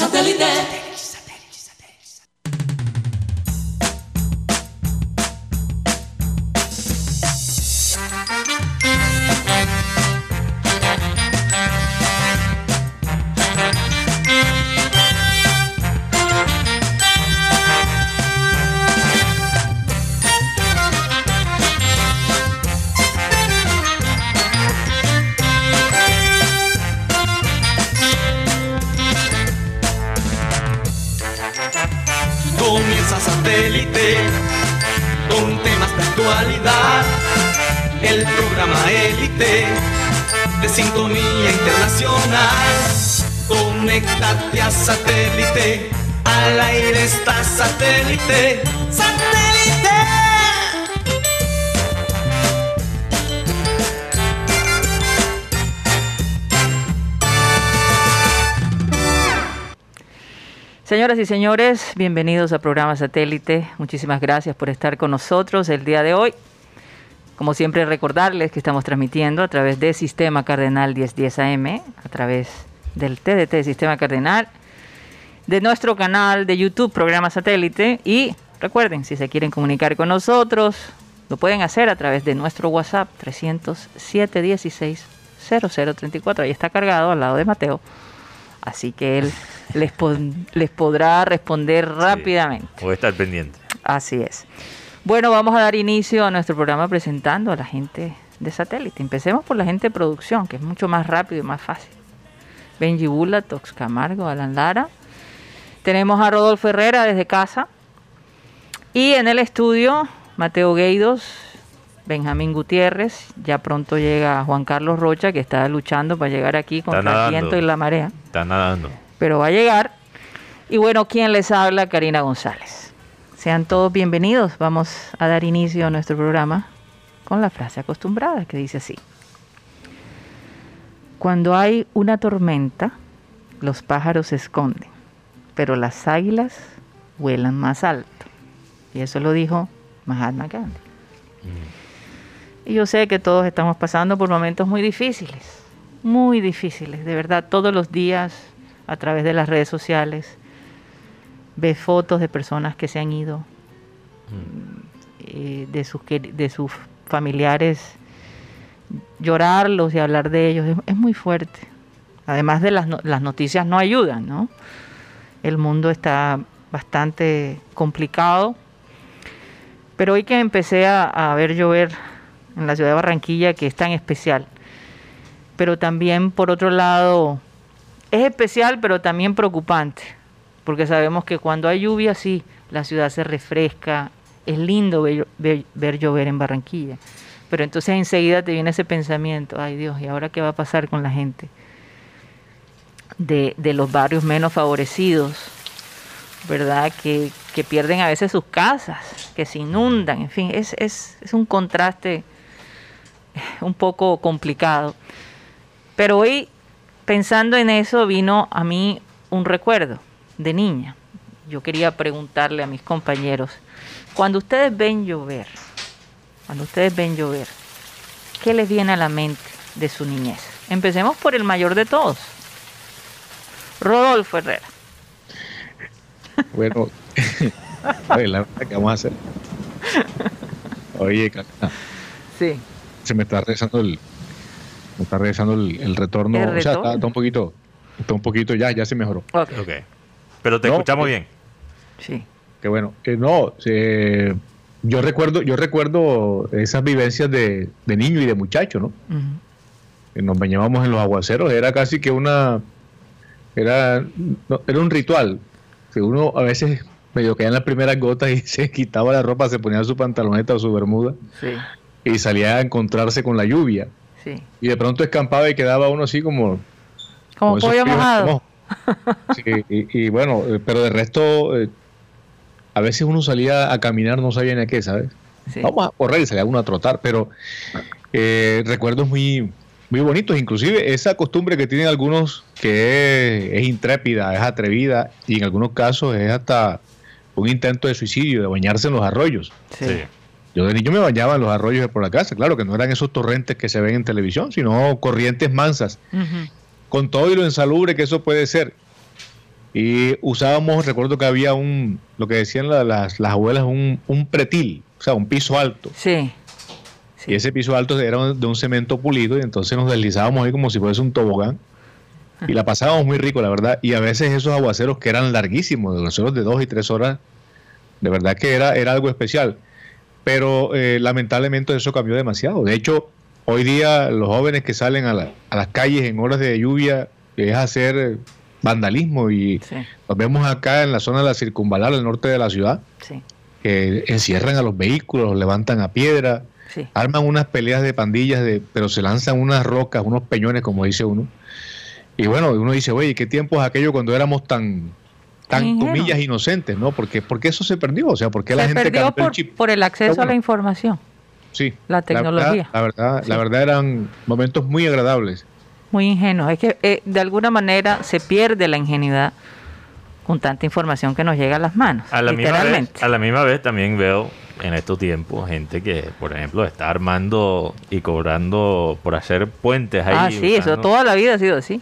Satellite. Satélite. Satélite. Señoras y señores, bienvenidos al programa Satélite. Muchísimas gracias por estar con nosotros el día de hoy. Como siempre, recordarles que estamos transmitiendo a través de Sistema Cardenal 1010 AM, a través del TDT Sistema Cardenal de nuestro canal de YouTube, programa satélite. Y recuerden, si se quieren comunicar con nosotros, lo pueden hacer a través de nuestro WhatsApp 307 16 0034. Ahí está cargado al lado de Mateo. Así que él les, les podrá responder rápidamente. o estar pendiente. Así es. Bueno, vamos a dar inicio a nuestro programa presentando a la gente de satélite. Empecemos por la gente de producción, que es mucho más rápido y más fácil. Benji Bula, Tox Camargo, Alan Lara, tenemos a Rodolfo Herrera desde casa. Y en el estudio, Mateo Gueidos, Benjamín Gutiérrez, ya pronto llega Juan Carlos Rocha, que está luchando para llegar aquí contra el viento y la marea. Está nadando. Pero va a llegar. Y bueno, ¿quién les habla? Karina González. Sean todos bienvenidos. Vamos a dar inicio a nuestro programa con la frase acostumbrada que dice así. Cuando hay una tormenta, los pájaros se esconden pero las águilas vuelan más alto. Y eso lo dijo Mahatma Gandhi. Mm. Y yo sé que todos estamos pasando por momentos muy difíciles, muy difíciles, de verdad, todos los días a través de las redes sociales, ve fotos de personas que se han ido, mm. eh, de, sus, de sus familiares, llorarlos y hablar de ellos, es, muy fuerte. Además de las, las noticias no ayudan, ¿no? El mundo está bastante complicado. Pero hoy que empecé a, ver llover en la ciudad de Barranquilla, que es tan especial, pero también por otro lado es especial, pero también preocupante, porque sabemos que cuando hay lluvia, sí, la ciudad se refresca, es lindo ver, llover en Barranquilla, pero entonces enseguida te viene ese pensamiento, ay Dios, ¿y ahora qué va a pasar con la gente? De, los barrios menos favorecidos, ¿verdad? Que, pierden a veces sus casas, que se inundan, en fin, es, es, es un contraste un poco complicado. Pero hoy, pensando en eso, vino a mí un recuerdo de niña. Yo quería preguntarle a mis compañeros, cuando ustedes ven llover, cuando ustedes ven llover, ¿qué les viene a la mente de su niñez? Empecemos por el mayor de todos, Rodolfo Herrera. Bueno, oye, la verdad que vamos a hacer. Oye, sí. se me está regresando el, me está regresando el, retorno. O sea, está, un poquito, está un poquito ya, ya se mejoró. Ok. okay. Pero te escuchamos eh, bien. Sí. Qué bueno. Eh, no, yo recuerdo, yo recuerdo esas vivencias de, de niño y de muchacho, ¿no? nos bañábamos en los aguaceros, era casi que una era, era un ritual. Que uno a veces medio caía en las primeras gotas y se quitaba la ropa, se ponía su pantaloneta o su bermuda y salía a encontrarse con la lluvia. Y de pronto escampaba y quedaba uno así como... Como, pollo mojado. y, bueno, eh, pero de resto, eh, a veces uno salía a caminar, no sabía ni a qué, ¿sabes? Vamos a correr y salía uno a trotar, pero eh, recuerdos muy, muy bonitos. Inclusive esa costumbre que tienen algunos que es, intrépida, es atrevida y en algunos casos es hasta un intento de suicidio, de bañarse en los arroyos. Yo de niño me bañaba en los arroyos de por la casa, claro que no eran esos torrentes que se ven en televisión, sino corrientes mansas, con todo y lo insalubre que eso puede ser. Y usábamos, recuerdo que había un, lo que decían las, las abuelas, un, un pretil, o sea, un piso alto. Sí. Y ese piso alto era de un cemento pulido y entonces nos deslizábamos ahí como si fuese un tobogán. Y la pasábamos muy rico, la verdad. Y a veces esos aguaceros que eran larguísimos, de aguaceros de dos y tres horas, de verdad que era, era algo especial. Pero eh, lamentablemente eso cambió demasiado. De hecho, hoy día los jóvenes que salen a, a las calles en horas de lluvia es hacer vandalismo y nos vemos acá en la zona de la circunvalar, al norte de la ciudad, que encierran a los vehículos, los levantan a piedra, arman unas peleas de pandillas, de, pero se lanzan unas rocas, unos peñones, como dice uno. Y bueno, uno dice, oye, ¿qué tiempo es aquello cuando éramos tan, tan comillas inocentes, ¿no? Porque, porque eso se perdió, o sea, porque la gente perdió por, el por el acceso a la información. Sí. La tecnología. La verdad, la verdad, eran momentos muy agradables. Muy ingenuos. Es que eh, de alguna manera se pierde la ingenuidad con tanta información que nos llega a las manos. A la, misma vez, a la misma vez también veo en estos tiempos gente que, por ejemplo, está armando y cobrando por hacer puentes ahí. Ah, sí, eso toda la vida ha sido así.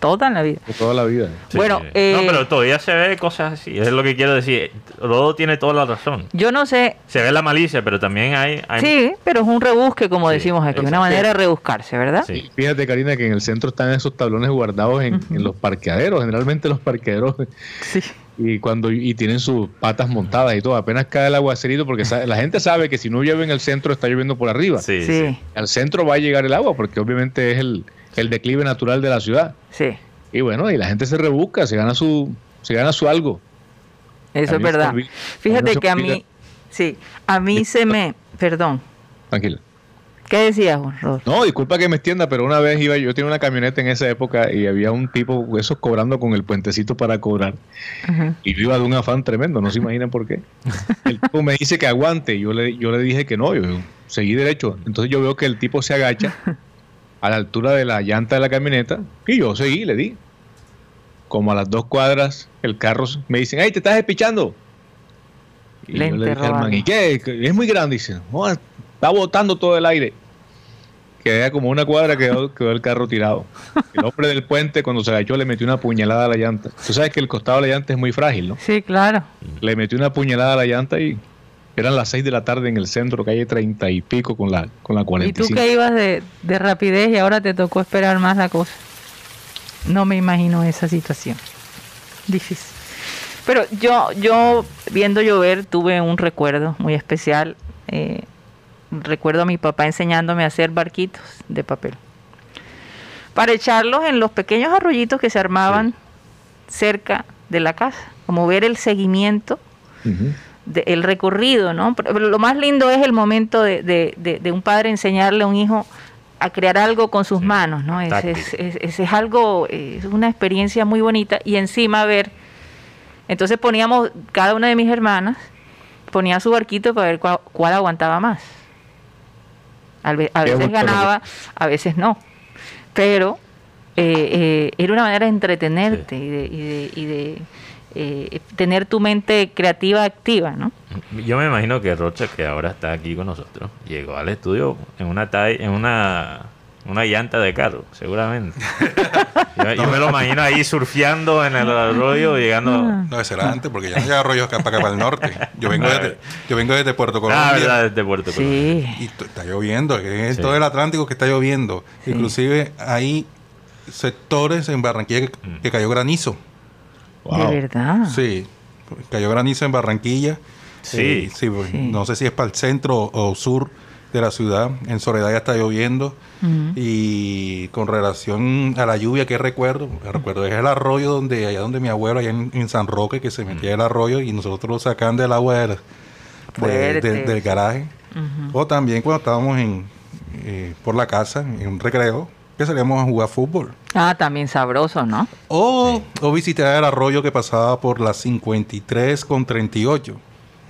Toda la vida. Toda la vida. Bueno, no, eh, pero todavía se ve cosas así. Es lo que quiero decir. Rodo tiene toda la razón. Yo no sé. Se ve la malicia, pero también hay. Sí, pero es un rebusque, como decimos aquí. Una manera de rebuscarse, ¿verdad? Sí. Fíjate, Karina, que en el centro están esos tablones guardados en, los parqueaderos. Generalmente los parqueaderos. Sí y cuando y tienen sus patas montadas y todo. Apenas cae el aguacerito porque la gente sabe que si no llueve en el centro está lloviendo por arriba. Sí, sí. Al centro va a llegar el agua porque obviamente es el, el declive natural de la ciudad. Sí. Y bueno, y la gente se rebusca, se gana su, se gana su algo. Eso es verdad. Fíjate que a mí, sí, a mí se me, perdón. Tranquilo. ¿Qué decías, Rod? No, disculpa que me extienda, pero una vez iba, yo tenía una camioneta en esa época y había un tipo, esos cobrando con el puentecito para cobrar. Y yo iba de un afán tremendo, no se imaginan por qué. El tipo me dice que aguante, y yo le, yo le dije que no, yo seguí derecho. Entonces yo veo que el tipo se agacha a la altura de la llanta de la camioneta y yo seguí, le di. Como a las dos cuadras, el carro me dicen, ¡ay, te estás despichando! Y yo le dije al ¿y qué? Es muy grande. dice, está botando todo el aire. Quedé como una cuadra, quedó, quedó el carro tirado. El hombre del puente, cuando se agachó, le metió una puñalada a la llanta. Tú sabes que el costado de la llanta es muy frágil, ¿no? Sí, claro. Le metió una puñalada a la llanta y eran las 6 de la tarde en el centro, calle 30 y pico con la, con la 45. Y tú que ibas de, rapidez y ahora te tocó esperar más la cosa. No me imagino esa situación. Difícil. Pero yo, yo viendo llover tuve un recuerdo muy especial. Eh, recuerdo a mi papá enseñándome a hacer barquitos de papel. Para echarlos en los pequeños arroyitos que se armaban cerca de la casa. Como ver el seguimiento el recorrido, ¿no? Pero lo más lindo es el momento de, un padre enseñarle a un hijo a crear algo con sus manos, ¿no? Es, es, algo, es una experiencia muy bonita y encima ver, entonces poníamos, cada una de mis hermanas ponía su barquito para ver cuál, aguantaba más. A, veces ganaba, a veces no, pero eh, eh, era una manera de entretenerte y de eh, tener tu mente creativa activa, ¿no? Yo me imagino que Rocha, que ahora está aquí con nosotros, llegó al estudio en una en una una llanta de carro, seguramente. yo, me lo imagino ahí surfeando en el arroyo, llegando... No, ese era antes, porque ya no hay arroyos acá para, acá para el norte. Yo vengo, desde, yo vengo desde Puerto ah, Colombia. Ah, verdad, desde Puerto Colombia. Y está lloviendo, es todo el Atlántico que está lloviendo. Inclusive hay sectores en Barranquilla que cayó granizo. ¿De verdad? Sí, cayó granizo en Barranquilla. Sí. sí, No sé si es para el centro o sur de la ciudad. En Soledad ya está lloviendo. Y con relación a la lluvia, ¿qué recuerdo? Recuerdo es el arroyo donde, allá donde mi abuelo, allá en, San Roque, que se metía el arroyo y nosotros lo sacan del agua del garaje. O también cuando estábamos en, eh, por la casa, en un recreo, que salíamos a jugar fútbol. Ah, también sabroso, ¿no? O, o visitar el arroyo que pasaba por las 53 con 38.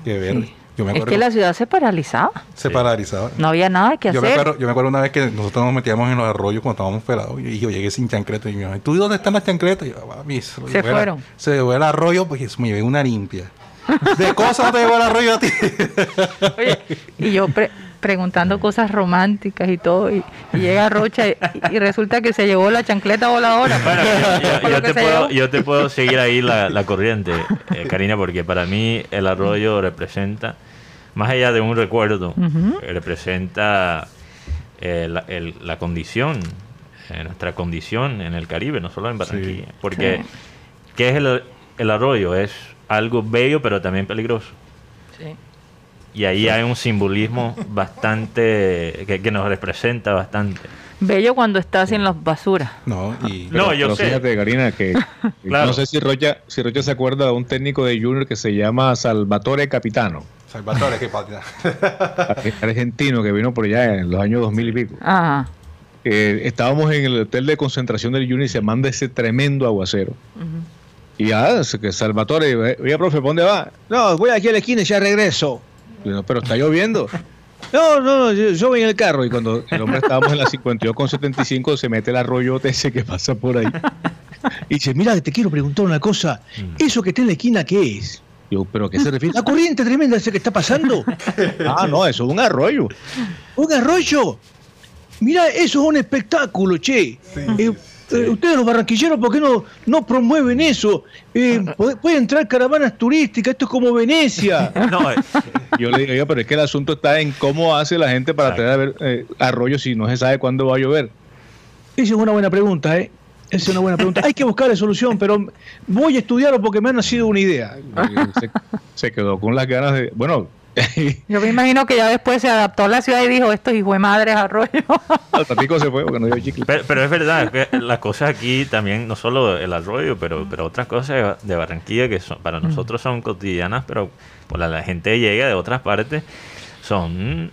Que ver. Yo me es que la ciudad se paralizaba. Se paralizaba. No había nada que yo hacer. Me acuerdo, yo me acuerdo una vez que nosotros nos metíamos en los arroyos cuando estábamos pelados y yo llegué sin chancleta y me ¿tú dónde están las chancletas? Y yo, se fueron. se fue el arroyo, pues me llevé una limpia. De cosas no te llevó el arroyo a ti. Oye, y yo preguntando cosas románticas y todo, y, llega Rocha y, resulta que se llevó la chancleta voladora. Bueno, yo, te puedo, seguir ahí la, corriente, eh, Karina, porque para mí el arroyo representa, más allá de un recuerdo, representa eh, la, condición, eh, nuestra condición en el Caribe, no solo en Barranquilla. Porque, ¿qué es el, el arroyo? Es algo bello, pero también peligroso. Sí. Y ahí hay un simbolismo bastante que, nos representa bastante. Bello cuando estás en las basuras. No, y, no yo sé. Fíjate, Karina, que no sé si Rocha, si Rocha se acuerda de un técnico de Junior que se llama Salvatore Capitano. Salvatore Capitano. Argentino que vino por allá en los años 2000 y pico. Ajá. estábamos en el hotel de concentración del Junior y se manda ese tremendo aguacero. Y ya, que Salvatore, oye, profe, ¿dónde va? No, voy aquí a la esquina y ya regreso pero está lloviendo. No, no, yo, voy en el carro. Y cuando el hombre estábamos en la 52 con 75, se mete el arroyo ese que pasa por ahí. Y dice, mira, te quiero preguntar una cosa. Mm. ¿Eso que está en la esquina qué es? Yo, ¿pero qué se refiere? ¿La corriente tremenda ese que está pasando? Ah, no, eso es un arroyo. ¿Un arroyo? Mira, eso es un espectáculo, che. Eh, eh, ustedes los barranquilleros, ¿por qué no, no promueven eso? Eh, puede, entrar caravanas turísticas, esto es como Venecia. Eh. Yo le digo, pero es que el asunto está en cómo hace la gente para traer a ver arroyos si no se sabe cuándo va a llover. Esa es una buena pregunta, ¿eh? Esa es una buena pregunta. Hay que buscarle solución, pero voy a estudiarlo porque me ha nacido una idea. Se, se quedó con las ganas de. Bueno, Yo me imagino que ya después se adaptó a la ciudad y dijo, esto hijo de madre arroyo. se fue porque no dio chicle. Pero, es verdad, que las cosas aquí también, no solo el arroyo, pero, pero otras cosas de Barranquilla que son, para nosotros son cotidianas, pero la, la gente llega de otras partes, son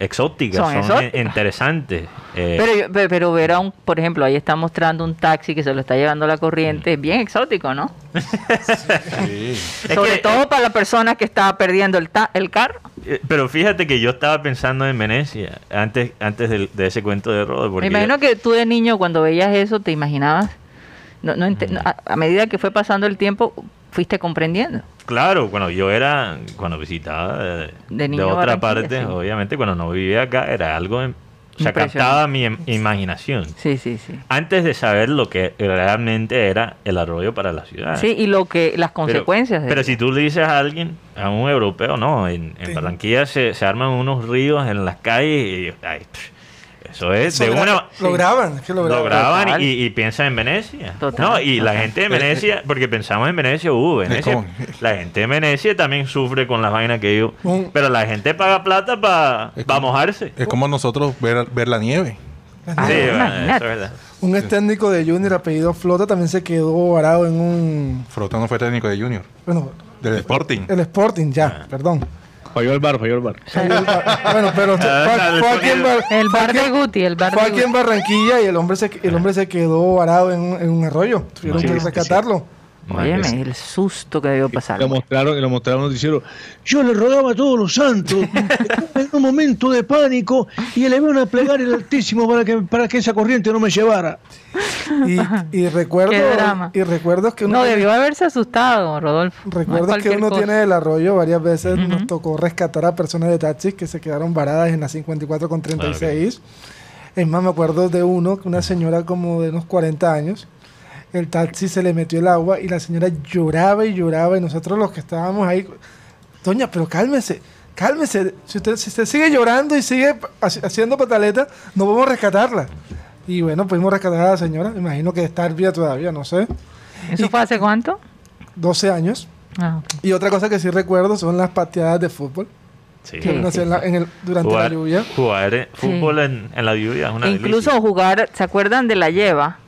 exóticas, son, interesantes. Eh. Pero, pero ver a un, por ejemplo, ahí está mostrando un taxi que se lo está llevando la corriente, es bien exótico, ¿no? Sí. Sobre todo para la persona que estaba perdiendo el, el carro. Eh, pero fíjate que yo estaba pensando en Venecia antes, antes de, ese cuento de Rodo. Me imagino que tú de niño cuando veías eso te imaginabas, no, no, a medida que fue pasando el tiempo, fuiste comprendiendo. Claro, bueno, yo era, cuando visitaba de, otra parte, obviamente cuando no vivía acá, era algo, o sea, captaba mi imaginación. Sí, sí, sí. Antes de saber lo que realmente era el arroyo para la ciudad. Sí, y lo que, las consecuencias. Pero, si tú le dices a alguien, a un europeo, no, en, Barranquilla se, se, arman unos ríos en las calles y... Ay, eso es de una. Lo graban, lo graban. y, y, piensan en Venecia. No, y la gente de Venecia, porque pensamos en Venecia, uh, Venecia. La gente de Venecia también sufre con las vainas que yo. Pero la gente paga plata para mojarse. Es como nosotros ver, ver la nieve. sí, eso es verdad. Un ex técnico de Junior apellido Flota también se quedó varado en un. Flota no fue técnico de Junior. Bueno, del Sporting. El Sporting, ya, ah. perdón. Falló el bar, falló el bar. bueno, pero ah, fue, aquí en el bar de Guti, el bar Fue aquí en Barranquilla y el hombre se, el hombre se quedó varado en, en un arroyo. Tuvieron que rescatarlo. Óyeme, el susto que debió pasar. Lo mostraron, lo mostraron noticiero. Yo le rogaba a todos los santos en un momento de pánico y le una plegaria al Altísimo para que, para que esa corriente no me llevara. Y, recuerdo y recuerdo que uno no debió haberse asustado, Rodolfo. Recuerdo que uno tiene del arroyo varias veces nos tocó rescatar a personas de taxis que se quedaron varadas en la 54 con 36. Es más, me acuerdo de uno, una señora como de unos 40 años el taxi se le metió el agua y la señora lloraba y lloraba y nosotros los que estábamos ahí, doña, pero cálmese, cálmese, si usted, si usted sigue llorando y sigue haciendo pataleta, no podemos rescatarla. Y bueno, pudimos rescatar a la señora, imagino que está viva todavía, no sé. ¿Eso fue hace cuánto? 12 años. Ah, y otra cosa que sí recuerdo son las pateadas de fútbol. Sí. durante la lluvia. Jugar fútbol en, la lluvia una Incluso jugar, ¿se acuerdan de la lleva?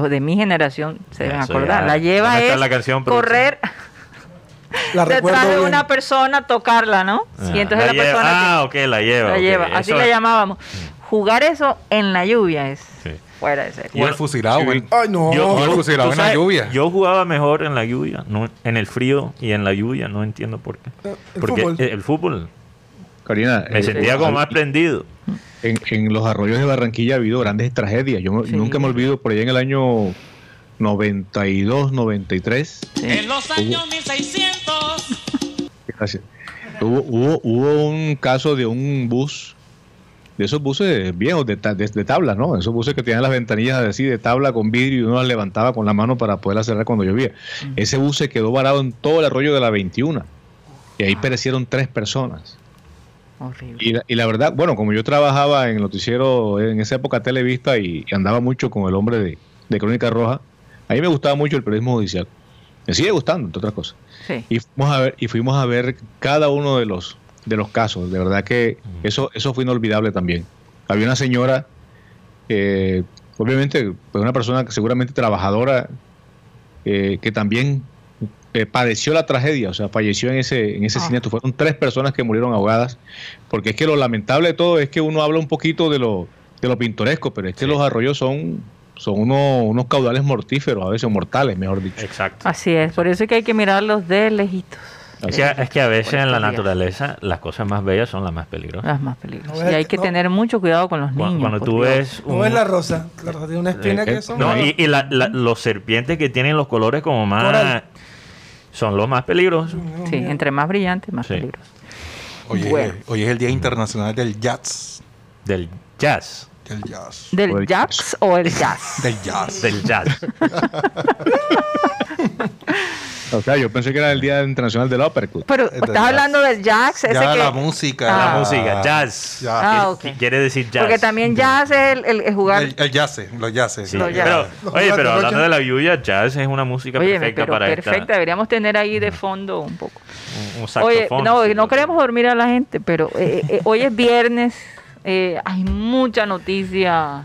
Los de mi generación se deben acordar. La lleva es la canción correr la detrás de una persona, tocarla, ¿no? Ah, y entonces la, persona. Ah, ok, la lleva. La lleva, así la llamábamos. Jugar eso en la lluvia es. Fuera de serio. Y el fusilado, güey. Ay, no. Yo, el fusilado en la lluvia. Yo jugaba mejor en la lluvia, no en el frío y en la lluvia, no entiendo por qué. Eh, el Porque fútbol. el fútbol. Karina, me sentía como más prendido en, los arroyos de Barranquilla ha habido grandes tragedias. Yo nunca me olvido por allá en el año 92, 93. En los años 1600. Gracias. Hubo, hubo, hubo un caso de un bus, de esos buses viejos, de, de, de tabla, ¿no? Esos buses que tenían las ventanillas así de tabla con vidrio y uno las levantaba con la mano para poderlas cerrar cuando llovía. Ese bus se quedó varado en todo el arroyo de la 21 y ahí perecieron tres personas. Horrible. Y la, y la verdad, bueno, como yo trabajaba en el noticiero en esa época Televista y, y andaba mucho con el hombre de, de Crónica Roja, a mí me gustaba mucho el periodismo judicial. Me sigue gustando, entre otras cosas. Sí. Y fuimos a ver, y fuimos a ver cada uno de los, de los casos. De verdad que eso, eso fue inolvidable también. Había una señora, eh, obviamente, pues una persona que seguramente trabajadora, eh, que también eh, padeció la tragedia, o sea, falleció en ese, en ese Ah. siniestro. Fueron tres personas que murieron ahogadas, porque es que lo lamentable de todo es que uno habla un poquito de lo, de lo pintoresco, pero es que Sí. los arroyos son, son unos, unos caudales mortíferos, a veces mortales, mejor dicho. Exacto. Así es, por eso es que hay que mirarlos de lejitos, Es que, es que a veces en la naturaleza las cosas más bellas son las más peligrosas. las más peligrosas. No y hay que no. tener mucho cuidado con los niños. Cuando tú Dios. ves No un- es la rosa. La rosa tiene una espina Eh, que eh, son. No, y, y la- la- los serpientes que tienen los colores como más... Coral. Son los más peligrosos. Sí, entre más brillantes, más Sí. peligrosos. Hoy, es- Bueno. hoy es el Día Internacional del Jazz. Del jazz. Del jazz. ¿Del el jazz o el jazz? Del jazz. Del jazz. O sea, yo pensé que era el Día Internacional del Uppercut. Pero estás jazz. hablando del jazz, ese Ya que... la música. Ah. La música, jazz. Ya. Ah, Quiere- ok. Quiere decir jazz. Porque también jazz es el, el- el jugar... El, el jazz, los jazz. Sí, Los jazz. pero, Los oye, pero hablando de la lluvia, jazz es una música Oye, perfecta pero para perfecta, esta, deberíamos tener ahí de fondo un poco. un, un Oye, saxofón. no, sí, no lo- queremos dormir a la gente, pero eh, eh, hoy es viernes, eh, hay mucha noticia,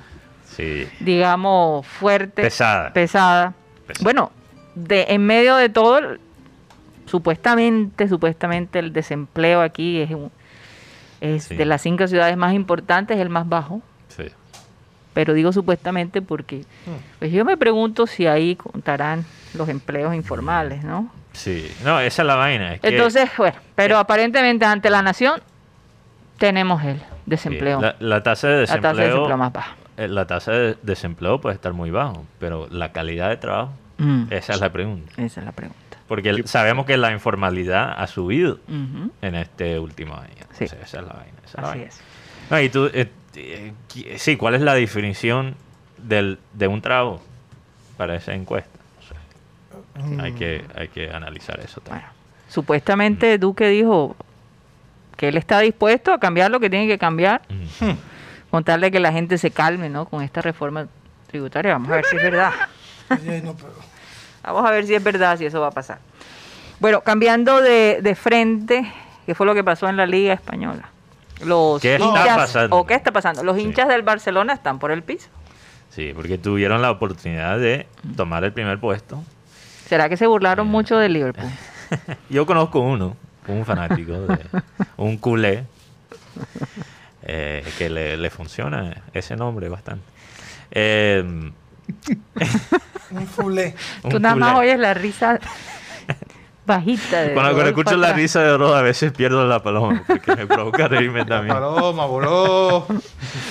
Sí, digamos, fuerte. pesada. pesada. Pesada. Bueno, de, en medio de todo, supuestamente, supuestamente el desempleo aquí es, un- es Sí. de las cinco ciudades más importantes, el más bajo. Sí. Pero digo supuestamente porque Hmm. pues yo me pregunto si ahí contarán los empleos informales, ¿no? Sí, no, esa es la vaina. es que- Entonces, bueno, pero aparentemente ante la nación tenemos el sí, desempleo, la, la tasa de la desempleo, tasa de desempleo más baja. eh, la tasa de desempleo puede estar muy bajo, pero la calidad de trabajo, Mm, esa es la pregunta. Esa es la pregunta. Porque el- sabemos que la informalidad ha subido en este último año. Sí. Entonces, esa es la vaina. esa es la Así vaina. es. No, y tú, eh, eh, sí, ¿cuál es la definición del, de un trabajo para esa encuesta? Sea, hay, que, hay que analizar eso también. Bueno, supuestamente Duque dijo que él está dispuesto a cambiar lo que tiene que cambiar, contarle que la gente se calme, ¿no? Con esta reforma tributaria. Vamos a ver si es verdad. Ay, no, pero- Vamos a ver si es verdad, si eso va a pasar. Bueno, cambiando de, de frente, ¿qué fue lo que pasó en la Liga Española? Los ¿Qué está hinchas, pasando? ¿O qué está pasando? Los Sí. hinchas del Barcelona están por el piso. Sí, porque tuvieron la oportunidad de tomar el primer puesto. ¿Será que se burlaron mucho del Liverpool? Yo conozco uno, un fanático, de, un culé, eh, que le, le funciona ese nombre bastante. Eh, Un fulé. un Tú nada más oyes la risa bajita de Cuando, cuando escucho la atrás. risa de Roda, a veces pierdo la paloma, porque me provoca reírme también. Paloma, voló.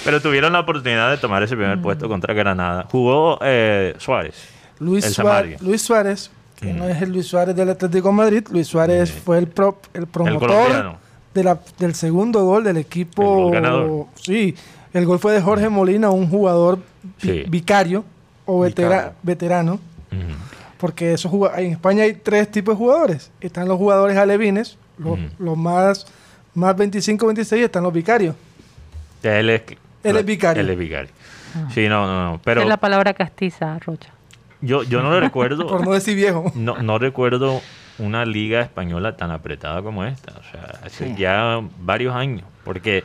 Pero tuvieron la oportunidad de tomar ese primer puesto contra Granada. Jugó eh, Suárez. Luis, El Suárez. Luis Suárez, que Mm. no es el Luis Suárez del Atlético de Madrid, Luis Suárez Sí. fue el, pro- el promotor colombiano. de la- del segundo gol del equipo. El gol ganador. Sí, el gol fue de Jorge Molina, un jugador vi- Sí. vicario o vetera- veterano, Ujú. porque esos juga- en España hay tres tipos de jugadores. Están los jugadores alevines, los, los más, más 25-26, están los vicarios. Él es, Él es vicario. Él es vicario. Sí, no, no, no. Pero Es la palabra castiza, Rocha. yo, yo no lo recuerdo. Por no decir viejo. No, no recuerdo una liga española tan apretada como esta. O sea, hace Sí. ya varios años. Porque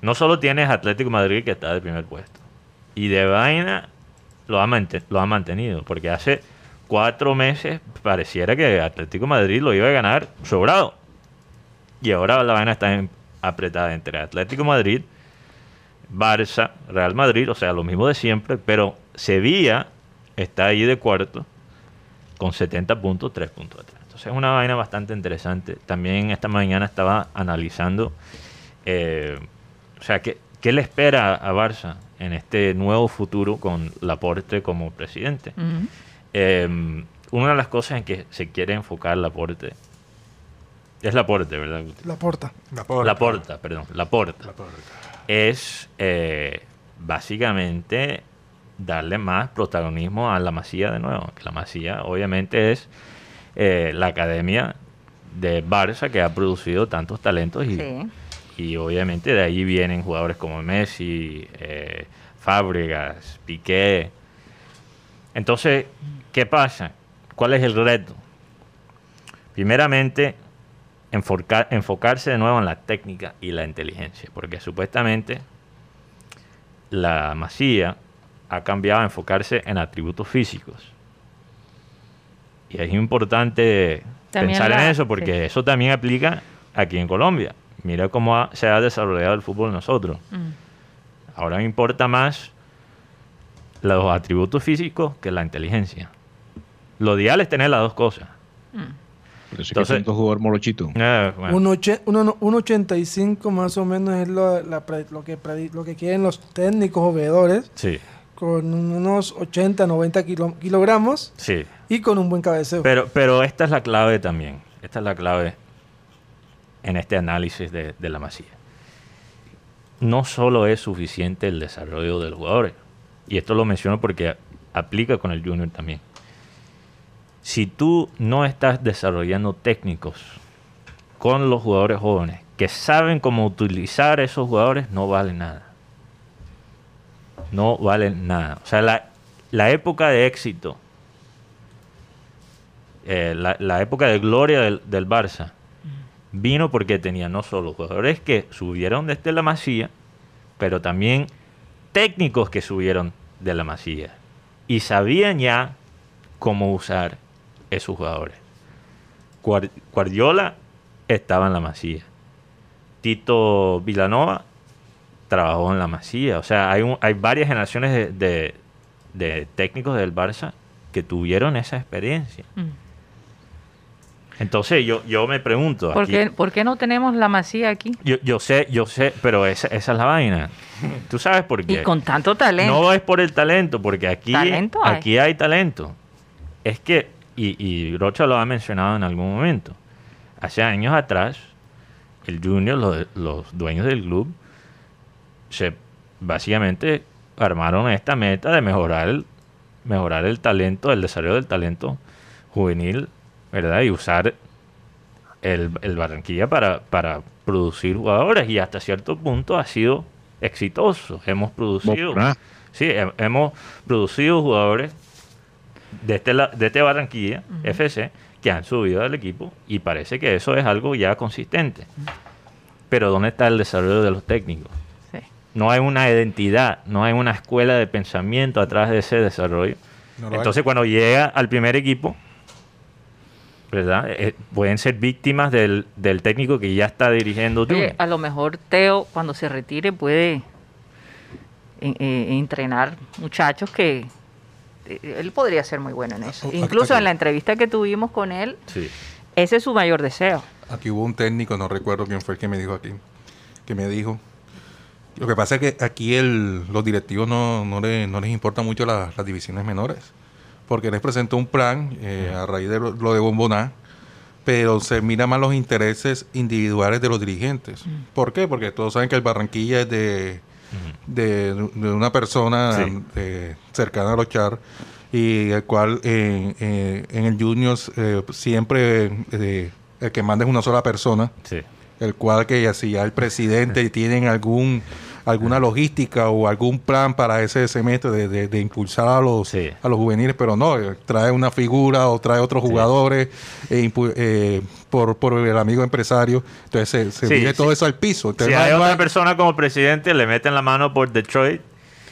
no solo tienes Atlético Madrid que está de primer puesto. Y de vaina lo ha, mantenido. Porque hace cuatro meses pareciera que Atlético Madrid lo iba a ganar sobrado. Y ahora la vaina está apretada entre Atlético Madrid, Barça, Real Madrid, o sea, lo mismo de siempre. Pero Sevilla está ahí de cuarto con 70 puntos, 3 puntos atrás. Entonces es una vaina bastante interesante. También esta mañana estaba analizando, eh, o sea, ¿qué, qué le espera a Barça en este nuevo futuro con Laporte como presidente. Em, una de las cosas en que se quiere enfocar el aporte es la aporte, ¿verdad? La porta. La porta. La porta, perdón, la porta. La porta. Es eh, básicamente darle más protagonismo a la Masía de nuevo. Que la Masía obviamente es eh, la academia de Barça que ha producido tantos talentos y, Sí. Y obviamente de ahí vienen jugadores como Messi, eh, Fábregas, Piqué. Entonces, ¿qué pasa? ¿Cuál es el reto? Primeramente, enfocar- enfocarse de nuevo en la técnica y la inteligencia, porque supuestamente la Masía ha cambiado a enfocarse en atributos físicos. Y es importante También pensar en eso, porque sí. eso también aplica aquí en Colombia. Mira cómo ha- se ha desarrollado el fútbol nosotros. Mm. Ahora me importa más los atributos físicos que la inteligencia. Lo ideal es tener las dos cosas. Por eso es Entonces- que jugador morochito. Eh, bueno, Un, oche- uno- un 85 más o menos es lo, la lo, que, lo que quieren los técnicos o veedores, sí, con unos 80, 90 kilo- kilogramos sí. y con un buen cabeceo. Pero, pero esta es la clave también. Esta es la clave en este análisis de, la masía. No solo es suficiente el desarrollo de los jugadores. Y esto lo menciono porque aplica con el junior también. Si tú no estás desarrollando técnicos con los jugadores jóvenes que saben cómo utilizar esos jugadores, no valen nada. No valen nada. O sea, la, época de éxito eh, la, época de gloria del Barça vino porque tenía no solo jugadores que subieron desde la Masía, pero también técnicos que subieron de la Masía y sabían ya cómo usar esos jugadores. Guar- Guardiola estaba en la Masía. Tito Vilanova trabajó en la Masía. O sea, hay, un- hay varias generaciones de, de- de técnicos del Barça que tuvieron esa experiencia. Mm. Entonces yo, yo me pregunto, ¿Por aquí- qué, por qué no tenemos la masía aquí? yo, yo sé, yo sé, pero esa, esa es la vaina. ¿Tú sabes por qué? Y con tanto talento. No es por el talento, porque aquí, Talento hay. aquí hay talento. Es que, y, y Rocha lo ha mencionado en algún momento, hace años atrás, el Junior, los, los dueños del club, se básicamente armaron esta meta de mejorar el, mejorar el talento, el desarrollo del talento juvenil, ¿verdad? Y usar el, el Barranquilla para, para producir jugadores y hasta cierto punto ha sido exitoso. Hemos producido, sí, he- hemos producido jugadores de este, la- de este Barranquilla FC que han subido al equipo y parece que eso es algo ya consistente. Pero ¿dónde está el desarrollo de los técnicos? Sí. No hay una identidad, no hay una escuela de pensamiento atrás de ese desarrollo. No lo hay. Entonces, cuando llega al primer equipo, ¿verdad? Eh, pueden ser víctimas del, del técnico que ya está dirigiendo Oye, a lo mejor Teo, cuando se retire, puede eh, eh, entrenar muchachos que eh, él podría ser muy bueno en eso. O- Incluso en la entrevista que tuvimos con él, Sí. ese es su mayor deseo. Aquí hubo un técnico, no recuerdo quién fue el que me dijo aquí, que me dijo. Lo que pasa es que aquí el, los directivos no, no, le- no les importa mucho la- las divisiones menores, porque les presentó un plan eh, a raíz de lo, lo de Bomboná, pero se mira más los intereses individuales de los dirigentes. ¿Por qué? Porque todos saben que el Barranquilla es de, de, de una persona Sí. eh, cercana a los Char y el cual eh, eh, en el Juniors eh, siempre eh, el que manda es una sola persona, Sí. el cual que ya si ya el presidente tienen algún alguna logística o algún plan para ese semestre de, de- de impulsar a los Sí. a los juveniles, pero no, eh, trae una figura o trae otros jugadores eh, eh, por, por el amigo empresario, entonces se, se Sí, todo eso al piso. Entonces, Si hay otra persona como presidente, le meten la mano por Detroit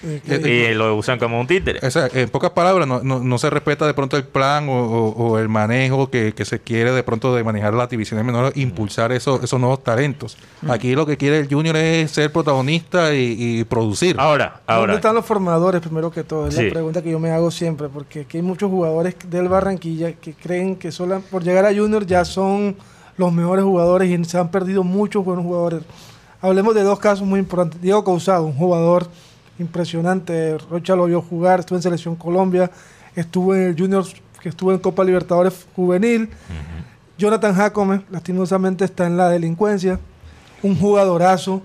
y lo usan como un títere. O sea, en pocas palabras, no, no, no se respeta de pronto el plan o, o- o el manejo que, que se quiere de pronto de manejar las divisiones menores, impulsar eso- esos nuevos talentos. Aquí lo que quiere el Junior es ser protagonista y, y producir. Ahora, ¿Dónde ahora. están los formadores primero que todo? Es Sí. la pregunta que yo me hago siempre, porque aquí hay muchos jugadores del Barranquilla que creen que solo por llegar a Junior ya son los mejores jugadores y se han perdido muchos buenos jugadores. Hablemos de dos casos muy importantes. Diego Causado, un jugador impresionante. Rocha lo vio jugar, estuvo en Selección Colombia. estuvo en el Junior, que estuvo en Copa Libertadores Juvenil. Jonathan Jacome, lastimosamente, está en la delincuencia. Un jugadorazo.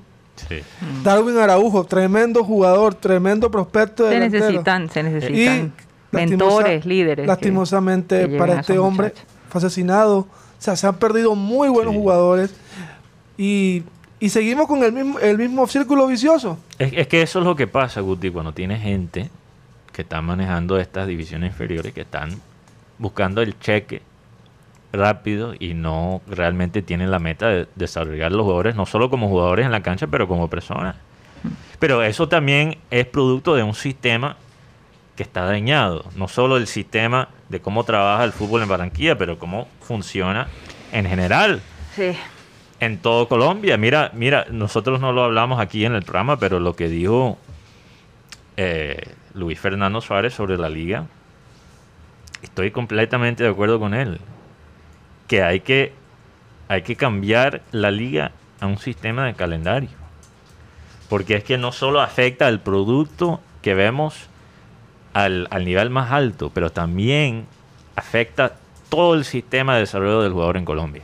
Darwin Araujo, tremendo jugador, tremendo prospecto. Se necesitan, se necesitan mentores, líderes. Lastimosamente para este hombre fue asesinado. O sea, se han perdido muy buenos jugadores. Y, seguimos con el mismo, el mismo círculo vicioso. Es, es, que eso es lo que pasa, Guti, cuando tiene gente que está manejando estas divisiones inferiores, que están buscando el cheque rápido y no realmente tienen la meta de desarrollar los jugadores, no solo como jugadores en la cancha, pero como personas. Pero eso también es producto de un sistema que está dañado, no solo el sistema de cómo trabaja el fútbol en Barranquilla, pero cómo funciona en general. En todo Colombia. Mira, mira, nosotros no lo hablamos aquí en el programa, pero lo que dijo eh, Luis Fernando Suárez sobre la liga, estoy completamente de acuerdo con él que hay que, hay que cambiar la liga a un sistema de calendario. Porque es que no solo afecta al producto que vemos al, nivel más alto, pero también afecta todo el sistema de desarrollo del jugador en Colombia.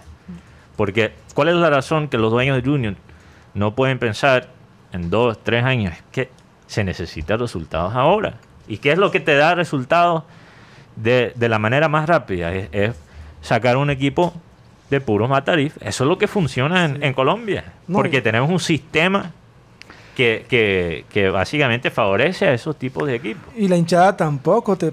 Porque, ¿cuál es la razón que los dueños de Junior no pueden pensar en dos, tres años? Es que se necesitan resultados ahora. ¿Y qué es lo que te da resultados de, la manera más rápida? es sacar un equipo de puros matarif. Eso es lo que funciona en, Colombia. porque tenemos un sistema que, que, básicamente favorece a esos tipos de equipos. Y la hinchada tampoco te,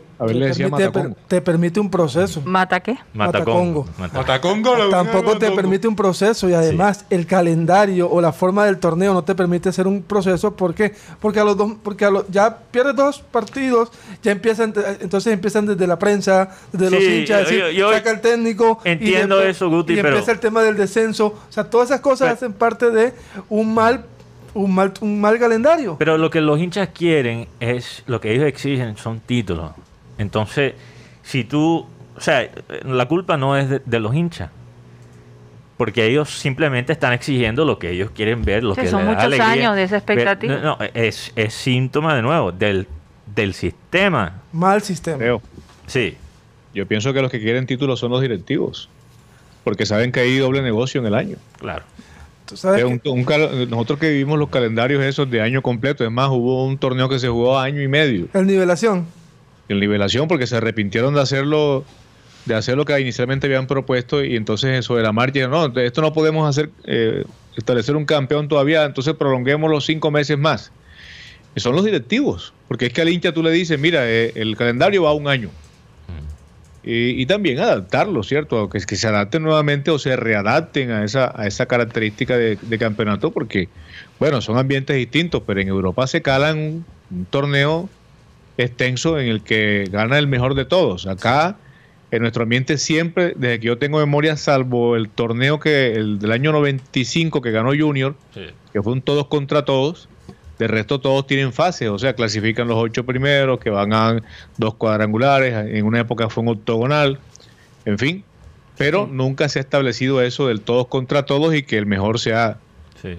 te, permite, un proceso. ¿Mata qué? Matacongo. Matacongo. tampoco te permite un proceso y además el calendario o la forma del torneo no te permite hacer un proceso. ¿Por qué? Porque a los dos, porque a ya pierdes dos partidos, ya empiezan, entonces empiezan desde la prensa, desde los hinchas, saca el técnico. Entiendo eso, Guti, y empieza el tema del descenso. O sea, todas esas cosas hacen parte de un mal un mal, un mal calendario. Pero lo que los hinchas quieren es, lo que ellos exigen son títulos. Entonces, si tú, o sea, la culpa no es de, los hinchas. Porque ellos simplemente están exigiendo lo que ellos quieren ver, lo que son muchos años de esa expectativa. No, es, es, síntoma de nuevo del, del sistema. Mal sistema. Sí. Yo pienso que los que quieren títulos son los directivos, porque saben que hay doble negocio en el año. Claro nosotros que vivimos los calendarios esos de año completo, es más, hubo un torneo que se jugó año y medio. ¿El nivelación? El nivelación, porque se arrepintieron de hacerlo de hacer lo que inicialmente habían propuesto y entonces eso de la marcha, no, esto no podemos hacer, eh, establecer un campeón todavía, entonces prolonguemos los cinco meses más. Y son los directivos, porque es que al hincha tú le dices, mira, eh, el calendario va a un año y, también adaptarlo, ¿cierto? Que, que se adapten nuevamente o se readapten a esa, a esa característica de, campeonato, porque, bueno, son ambientes distintos, pero en Europa se calan un, torneo extenso en el que gana el mejor de todos. Acá, en nuestro ambiente siempre, desde que yo tengo memoria, salvo el torneo que el del año 95 que ganó Junior, que fue un todos contra todos, de resto todos tienen fases, o sea, clasifican los ocho primeros, que van a dos cuadrangulares, en una época fue un octogonal, en fin, pero nunca se ha establecido eso del todos contra todos y que el mejor sea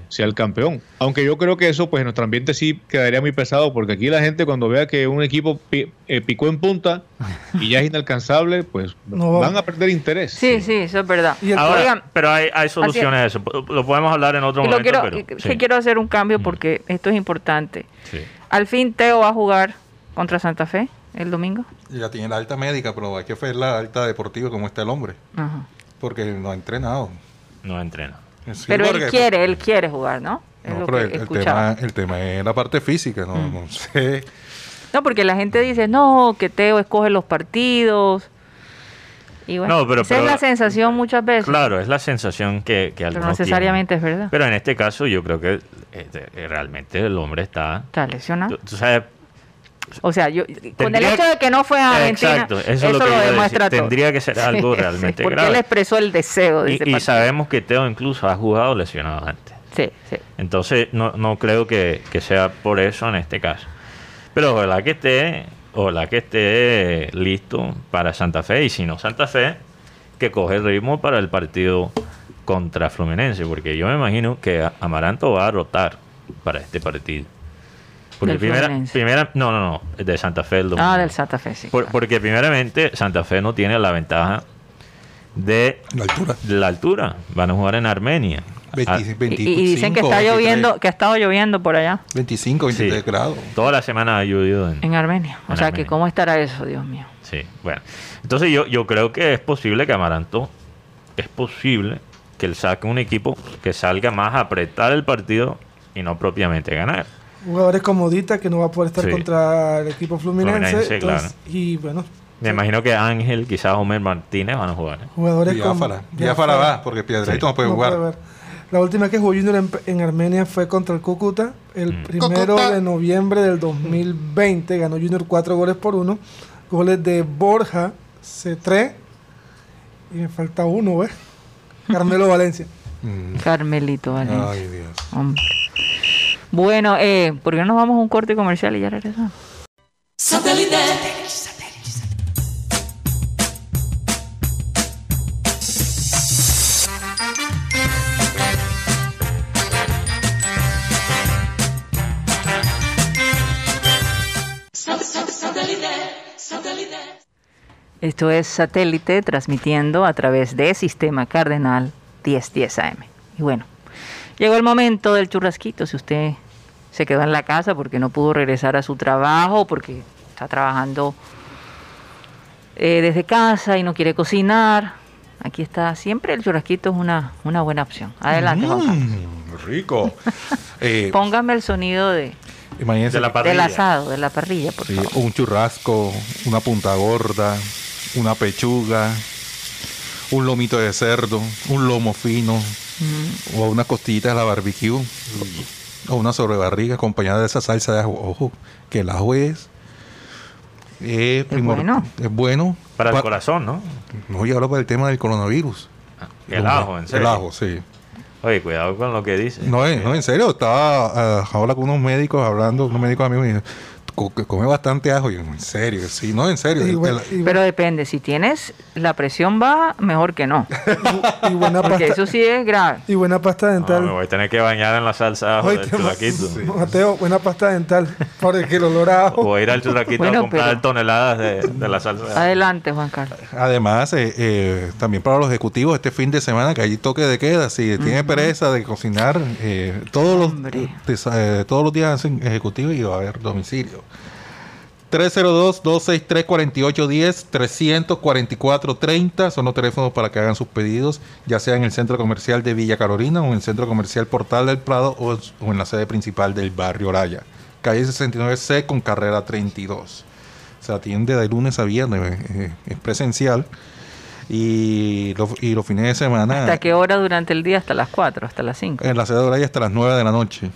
sea el campeón. Aunque yo creo que eso, pues en nuestro ambiente sí quedaría muy pesado, porque aquí la gente cuando vea que un equipo eh, picó en punta y ya es inalcanzable, pues van a perder interés. Sí, sí, eso es verdad. pero hay, soluciones a eso. Lo podemos hablar en otro momento. Quiero, pero, quiero hacer un cambio porque esto es importante. Al fin Teo va a jugar contra Santa Fe el domingo. Ya tiene la alta médica, pero hay que ver la alta deportiva como está el hombre. Porque no ha entrenado. No ha pero él quiere, él quiere jugar, ¿no? pero el, tema, el, tema, es la parte física, no, mm. no sé. No, porque la gente dice, no, que Teo escoge los partidos. Y bueno, esa es la sensación muchas veces. Claro, es la sensación que, que Pero no necesariamente es verdad. Pero en este caso yo creo que eh, realmente el hombre está... Está lesionado. tú sabes, o sea, yo, con el hecho de que no fue a Argentina, eso, lo, demuestra todo. Tendría que ser algo realmente porque él expresó el deseo de y, y sabemos que Teo incluso ha jugado lesionado antes. Sí, sí. Entonces, no, no creo que, sea por eso en este caso. Pero ojalá que esté, ojalá que esté listo para Santa Fe. Y si no Santa Fe, que coge el ritmo para el partido contra Fluminense. Porque yo me imagino que Amaranto va a rotar para este partido. Porque primera, primera, no, no, no, de Santa Fe el domingo. Ah, del Santa Fe, sí. Por- claro. Porque primeramente Santa Fe no tiene la ventaja de La altura. la altura. Van a jugar en Armenia. 20, Ah, Y- 25, y, dicen que está 23, lloviendo, que ha estado lloviendo por allá, 25, 23 Sí. grados. toda la semana ha llovido en, en Armenia. O En sea, Armenia. que ¿cómo estará eso, Dios mío? Sí, bueno. Entonces yo, yo creo que es posible que Amaranto, es posible que él saque un equipo que salga más a apretar el partido y no propiamente ganar. Jugadores como Dita, que no va a poder estar Sí. contra el equipo fluminense. Fluminense, entonces, claro. Y bueno, Me imagino que Ángel, quizás Homer Martínez van a jugar. ¿eh? jugadores Biafara. como... Biafara va, porque Piedradito Sí. no puede No jugar. puede ver. La última que jugó Junior en, en Armenia fue contra el Cúcuta. El Mm. primero Cúcuta. de noviembre del 2020 ganó Junior cuatro goles por uno. Goles de Borja, C3. Y me falta uno, ¿ves? Carmelo Valencia. Mm. Carmelito Valencia. Ay, Dios. Hombre. Bueno, eh, ¿por qué no nos vamos a un corte comercial y ya regresamos? Satellite. Sat- sat- Satellite. Satellite. Esto es satélite transmitiendo a través de Sistema Cardenal 1010 AM. Y bueno, llegó el momento del churrasquito. Si usted se quedó en la casa porque no pudo regresar a su trabajo, porque está trabajando eh, desde casa y no quiere cocinar, aquí está. Siempre el churrasquito es una, una buena opción. Adelante, Juan Carlos. Mm, rico. Eh, Póngame el sonido de, imagínense De la parrilla. del asado, de la parrilla, por sí, favor. un churrasco, una punta gorda, una pechuga, un lomito de cerdo, un lomo fino, Mm, o una costillita de la barbecue, o una sobrebarriga acompañada de esa salsa de ajo. Ojo, que el ajo es. Es, bueno. es bueno. Para el corazón, ¿no? No, y ahora para el tema del coronavirus. El ajo, en serio. El ajo, sí. Oye, cuidado con lo que dice. No, eh, no, en serio, estaba ah, ahora con unos médicos hablando, unos médicos amigos, y dije, "Co- que come bastante ajo. Y yo, en serio, sí, no, en serio. Y, y bu- Pero depende, si tienes la presión baja, mejor que no. y buena Porque pasta, eso sí es grave. y buena pasta No, dental. me voy a tener que bañar en la salsa de ajo del te- churraquito. Mateo, buena pasta dental. Porque el olor a ajo. Voy a ir al churraquito Bueno, a comprar pero- toneladas de, de la salsa de ajo. Adelante, Juan Carlos. Además, eh, eh, también para los ejecutivos, este fin de semana que hay toque de queda, si tiene pereza de cocinar, eh, todos, los, Hombre. eh, todos los días hacen ejecutivos y va a haber domicilio. 302-263-4810, 344-30 son los teléfonos para que hagan sus pedidos, ya sea en el centro comercial de Villa Carolina o en el centro comercial Portal del Prado o, en la sede principal del barrio Oraya, calle 69C con carrera 32. Se atiende de lunes a viernes, eh, es presencial. Y, los- y los fines de semana ¿Hasta qué hora durante el día? Hasta las 4, hasta las 5. en la sede de Oraya hasta las 9 de la noche.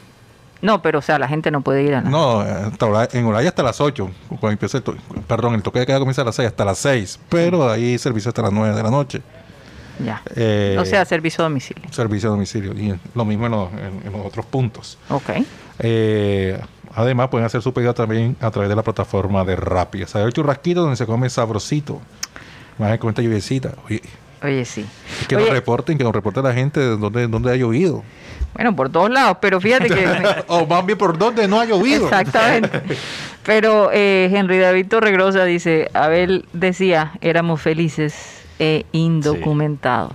No, pero o sea, la gente no puede ir a la... No, hasta en Oraya hasta las 8. Cuando empieza el to- perdón, el toque de queda comienza a las 6, hata las 6. Pero ahí servicio hasta las 9 de la noche. Ya. Eh, o sea, servicio a domicilio. servicio a domicilio. Y lo mismo en los, en- en los otros puntos. Ok. Eh, además, pueden hacer su pedido también a través de la plataforma de Rappi. O sea, el churrasquito donde se come sabrosito. Más con esta lluviecita. Oye, Oye, sí. que nos reporten, que nos reporte la gente de dónde, dónde ha llovido. bueno, por todos lados, pero fíjate que... o más bien por dónde no ha llovido. Exactamente. Pero eh, Henry David Torregrosa dice, Abel decía, éramos felices e indocumentados.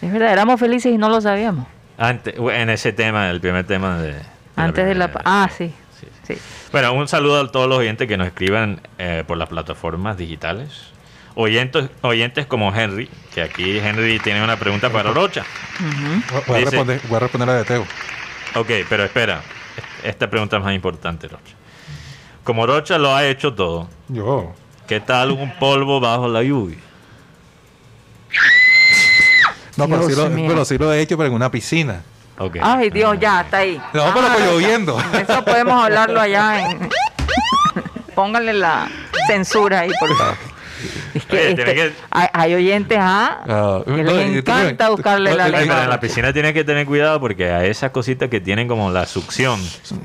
Es verdad, éramos felices y no lo sabíamos. Antes, en ese tema, el primer tema de... de Antes de la... primera- Ah, sí. Sí. sí. Bueno, un saludo a todos los oyentes que nos escriban eh, por las plataformas digitales. Oyentes, oyentes como Henry, que aquí Henry tiene una pregunta para Rocha. Voy a, Dice- responder, voy a responder a la de Teo. Ok, pero espera. Esta pregunta es más importante, Rocha. Como Rocha lo ha hecho todo, Yo. ¿qué tal un polvo bajo la lluvia? No, pero sí, lo, pero sí lo he hecho, pero en una piscina. Ay, Dios, ya, está ahí. No, pero Ah, pues lloviendo. Eso podemos hablarlo allá en... Póngale la censura ahí, por favor. Es que, Oye, este, que- hay, hay oyentes, ¿ah? Ah, que no, les encanta tú- buscarle no, la pero lengua. en la piscina tiene que tener cuidado porque a esas cositas que tienen como la succión.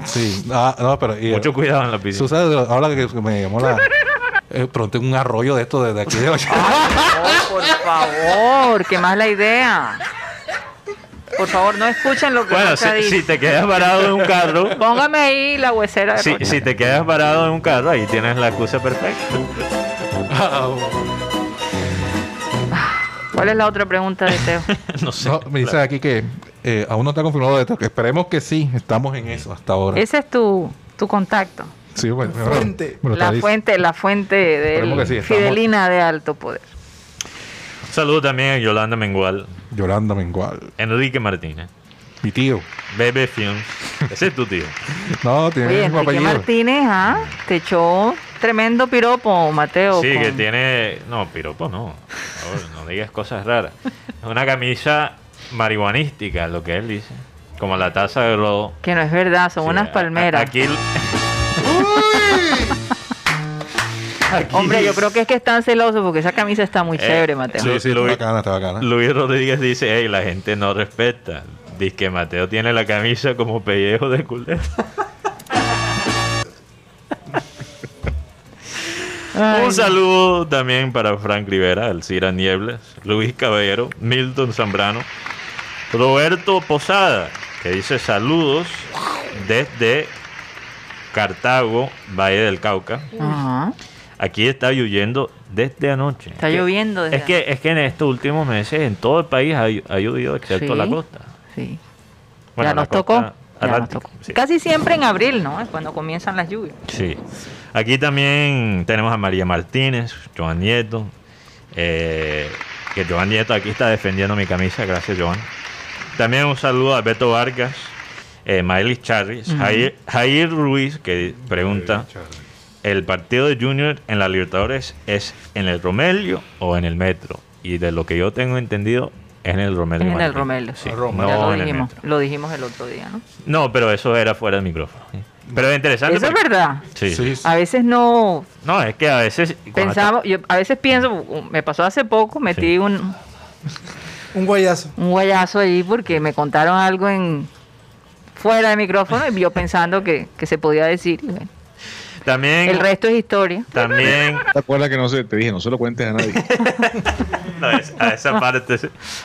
Sí, ah, no, pero. y- Mucho cuidado en la Tú piscina. sabes, ahora que me llamó la. Eh, pronto un arroyo de esto desde aquí de Ay, no, por favor, que más la idea. Por favor, no escuchen lo que Bueno, si, dice. si te quedas parado en un carro, Póngame ahí la huesera de si, si te quedas parado en un carro, ahí tienes la excusa perfecta. ¿Cuál es la otra pregunta de Teo? no sé. No, me dice aquí que eh, aún no está confirmado esto, que esperemos que sí, estamos en eso hasta ahora. Ese es tu, tu contacto. Sí, bueno, La fuente. La fuente, la fuente de sí, Fidelina de alto poder. Un saludo también a Yolanda Mengual, Yolanda Mengual. Enrique Martínez, Mi tío. Bebe Films. Ese es tu tío. No, tiene Oye, el mismo Enrique apellido. Martínez, ¿ah? Te echó tremendo piropo, Mateo. Sí, que tiene. No, piropo no. Por favor, no digas cosas raras. Es una camisa marihuanística, lo que él dice. Como la taza de rodo. que no es verdad, son Sí, unas palmeras. Aquí. Aquí- Hombre, yo creo que es que están celosos porque esa camisa está muy Eh, chévere, Mateo. Sí, sí, está Luis- bacana, está bacana. Luis Rodríguez dice: Hey, la gente no respeta. Dice que Mateo tiene la camisa como pellejo de culero. Ay, Un saludo también para Frank Rivera, Alcira Niebles, Luis Caballero, Milton Zambrano, Roberto Posada, que dice saludos desde Cartago, Valle del Cauca. Ajá. Aquí está lloviendo desde anoche. Está lloviendo desde Es que, es que en estos últimos meses en todo el país ha, ha llovido, excepto Sí. la costa. Sí. Bueno, ya nos tocó. Sí. Casi siempre en abril, ¿no? Es cuando comienzan las lluvias. Sí. Aquí también tenemos a María Martínez, Joan Nieto. eh, que Joan Nieto aquí está defendiendo mi camisa. Gracias, Joan. También un saludo a Beto Vargas, eh, Miley Charris, Jair, Jair Ruiz, que pregunta: ¿el partido de Junior en la Libertadores es en el Romelio o en el Metro? Y de lo que yo tengo entendido, en el Romelio. en el. Romelio. Sí, no lo en el dijimos. Metro. Lo dijimos el otro día, ¿no? No, pero eso era fuera del micrófono. Pero es interesante. Eso es verdad. Sí, sí. Sí, A veces no No, es que a veces. pensamos, yo a veces pienso, me pasó hace poco, metí Sí. un, Un guayazo. un guayazo allí porque me contaron algo en fuera de micrófono y yo pensando que, que se podía decir. y bueno, También. el resto es historia. También. ¿Te acuerdas que no sé? Te dije, no se lo cuentes a nadie. no, es- a esa parte.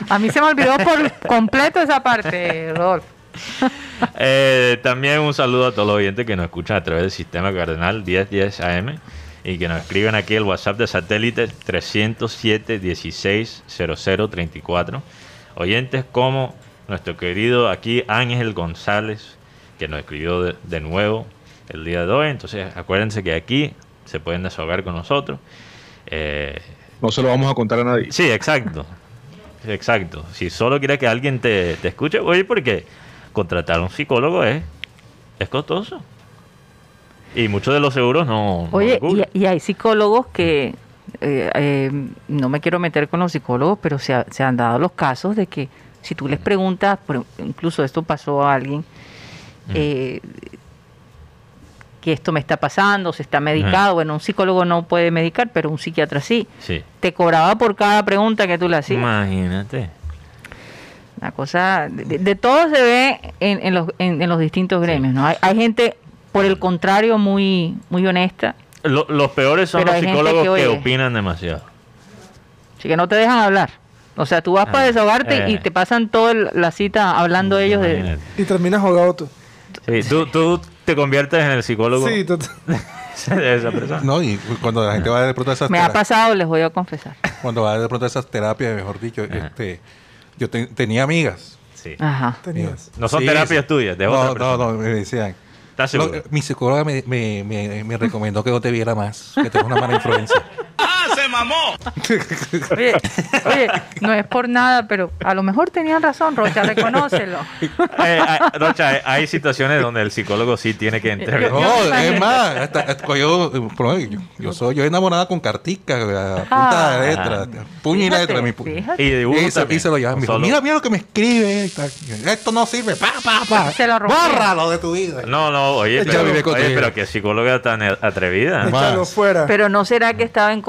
A mí se me olvidó por completo esa parte, Rodolfo. Eh, también un saludo a todos los oyentes que nos escuchan a través del sistema Cardenal 1010 AM y que nos escriben aquí el WhatsApp de satélite 307 16 0034. Oyentes como nuestro querido aquí Ángel González, que nos escribió de, de nuevo el día de hoy. Entonces, acuérdense que aquí se pueden desahogar con nosotros. Eh, No se lo vamos a contar a nadie. Sí, exacto. Exacto. Si solo quieres que alguien te, te escuche, oye, porque contratar a un psicólogo es, es costoso. Y muchos de los seguros no. Oye, y, y hay psicólogos que, eh, eh, no me quiero meter con los psicólogos, pero se, ha- se han dado los casos de que si tú les preguntas, por- incluso esto pasó a alguien, eh, que esto me está pasando, se está medicado, bueno, un psicólogo no puede medicar, pero un psiquiatra sí. Sí. Te cobraba por cada pregunta que tú le hacías. Imagínate. Una cosa, de, de todo se ve en, en los, en, en los distintos gremios, ¿no? Hay, hay gente, por el contrario, muy, muy honesta, Lo- los peores son los psicólogos que, opinan demasiado. así que no te dejan hablar. O sea, tú vas para Ah, desahogarte y eh. te pasan toda la cita hablando ellos de... Y terminas jugado tú. Sí, tú, tú te conviertes en el psicólogo Sí, total. de esa persona. No, y cuando la gente va de pronto a esas Me ha terapias, pasado, les voy a confesar. cuando va de pronto a esas terapias, mejor dicho, Ajá. este, yo te- tenía amigas. Sí. Ajá. Tenías. No son Sí, terapias sí. tuyas, de no, otra no, no, me decían. ¿Estás seguro? "No, mi psicóloga me, me, me, me recomendó que no te viera más, que tengo una mala influencia. Oye, oye, no es por nada, pero a lo mejor tenían razón, Rocha, reconócelo. Eh, hay- Rocha, hay, hay situaciones donde el psicólogo sí tiene que entrar. Yo- No, es más, hasta- hasta yo, eh, yo, yo soy yo enamorada con cartica, a punta Ah. de letra, puño y letra. Mi pu- fíjate. Y y, se, también, y se lo llevan. mira, mira lo que me escribe. Esto no sirve. Pa, pa, pa. Se lo. Bórralo de tu vida. No, no, oye, pero, oye, pero que psicóloga tan atrevida. Fuera. Pero no será que estaban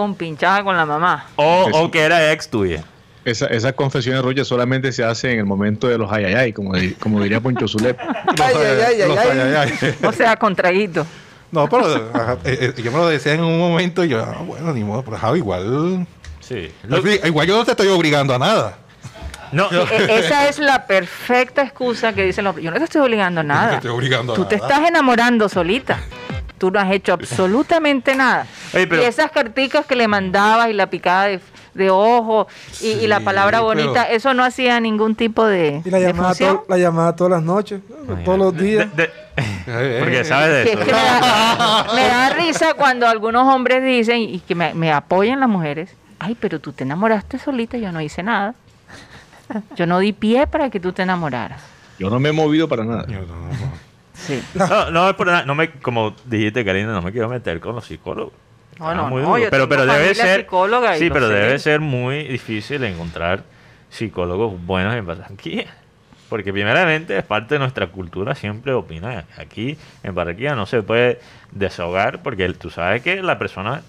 con la mamá. O, o que era ex tuya. Esa, esas confesiones, Roger, solamente se hacen en el momento de los ayayay, como, como diría Poncho Zulep. Ay, ay, ay, Los ay, ay. ayayay. O sea, contraguito. No, pero ajá, eh, eh, yo me lo decía en un momento y yo, ah, bueno, ni modo, pero ajá, igual. Sí. Lo- Igual yo no te estoy obligando a nada. No, E- Esa es la perfecta excusa que dicen los Yo no te estoy obligando a nada. te estoy obligando a Tú te estás enamorando solita. Tú no has hecho absolutamente nada. Oye, pero- Y esas carticas que le mandabas y la picada de, de ojo y, y la palabra bonita, pero- eso no hacía ningún tipo de, Y la llamada, función. to- la llamada todas las noches, todos los días. de- de- porque sabes de es eso. que me, da, me da risa cuando algunos hombres dicen y que me, me apoyan las mujeres, ay, pero tú te enamoraste solita, yo no hice nada. Yo no di pie para que tú te enamoraras. Yo no me he movido para nada. yo no, no. Sí. No, no es por nada. No me, como dijiste, Karina, no me quiero meter con los psicólogos. No, Ah, no, muy no, duro. yo pero, tengo pero debe ser. psicóloga y sí, pero sé. debe ser muy difícil encontrar psicólogos buenos en Barranquilla. Porque primeramente es parte de nuestra cultura siempre opinar. Aquí en Barranquilla no se puede desahogar porque tú sabes que la persona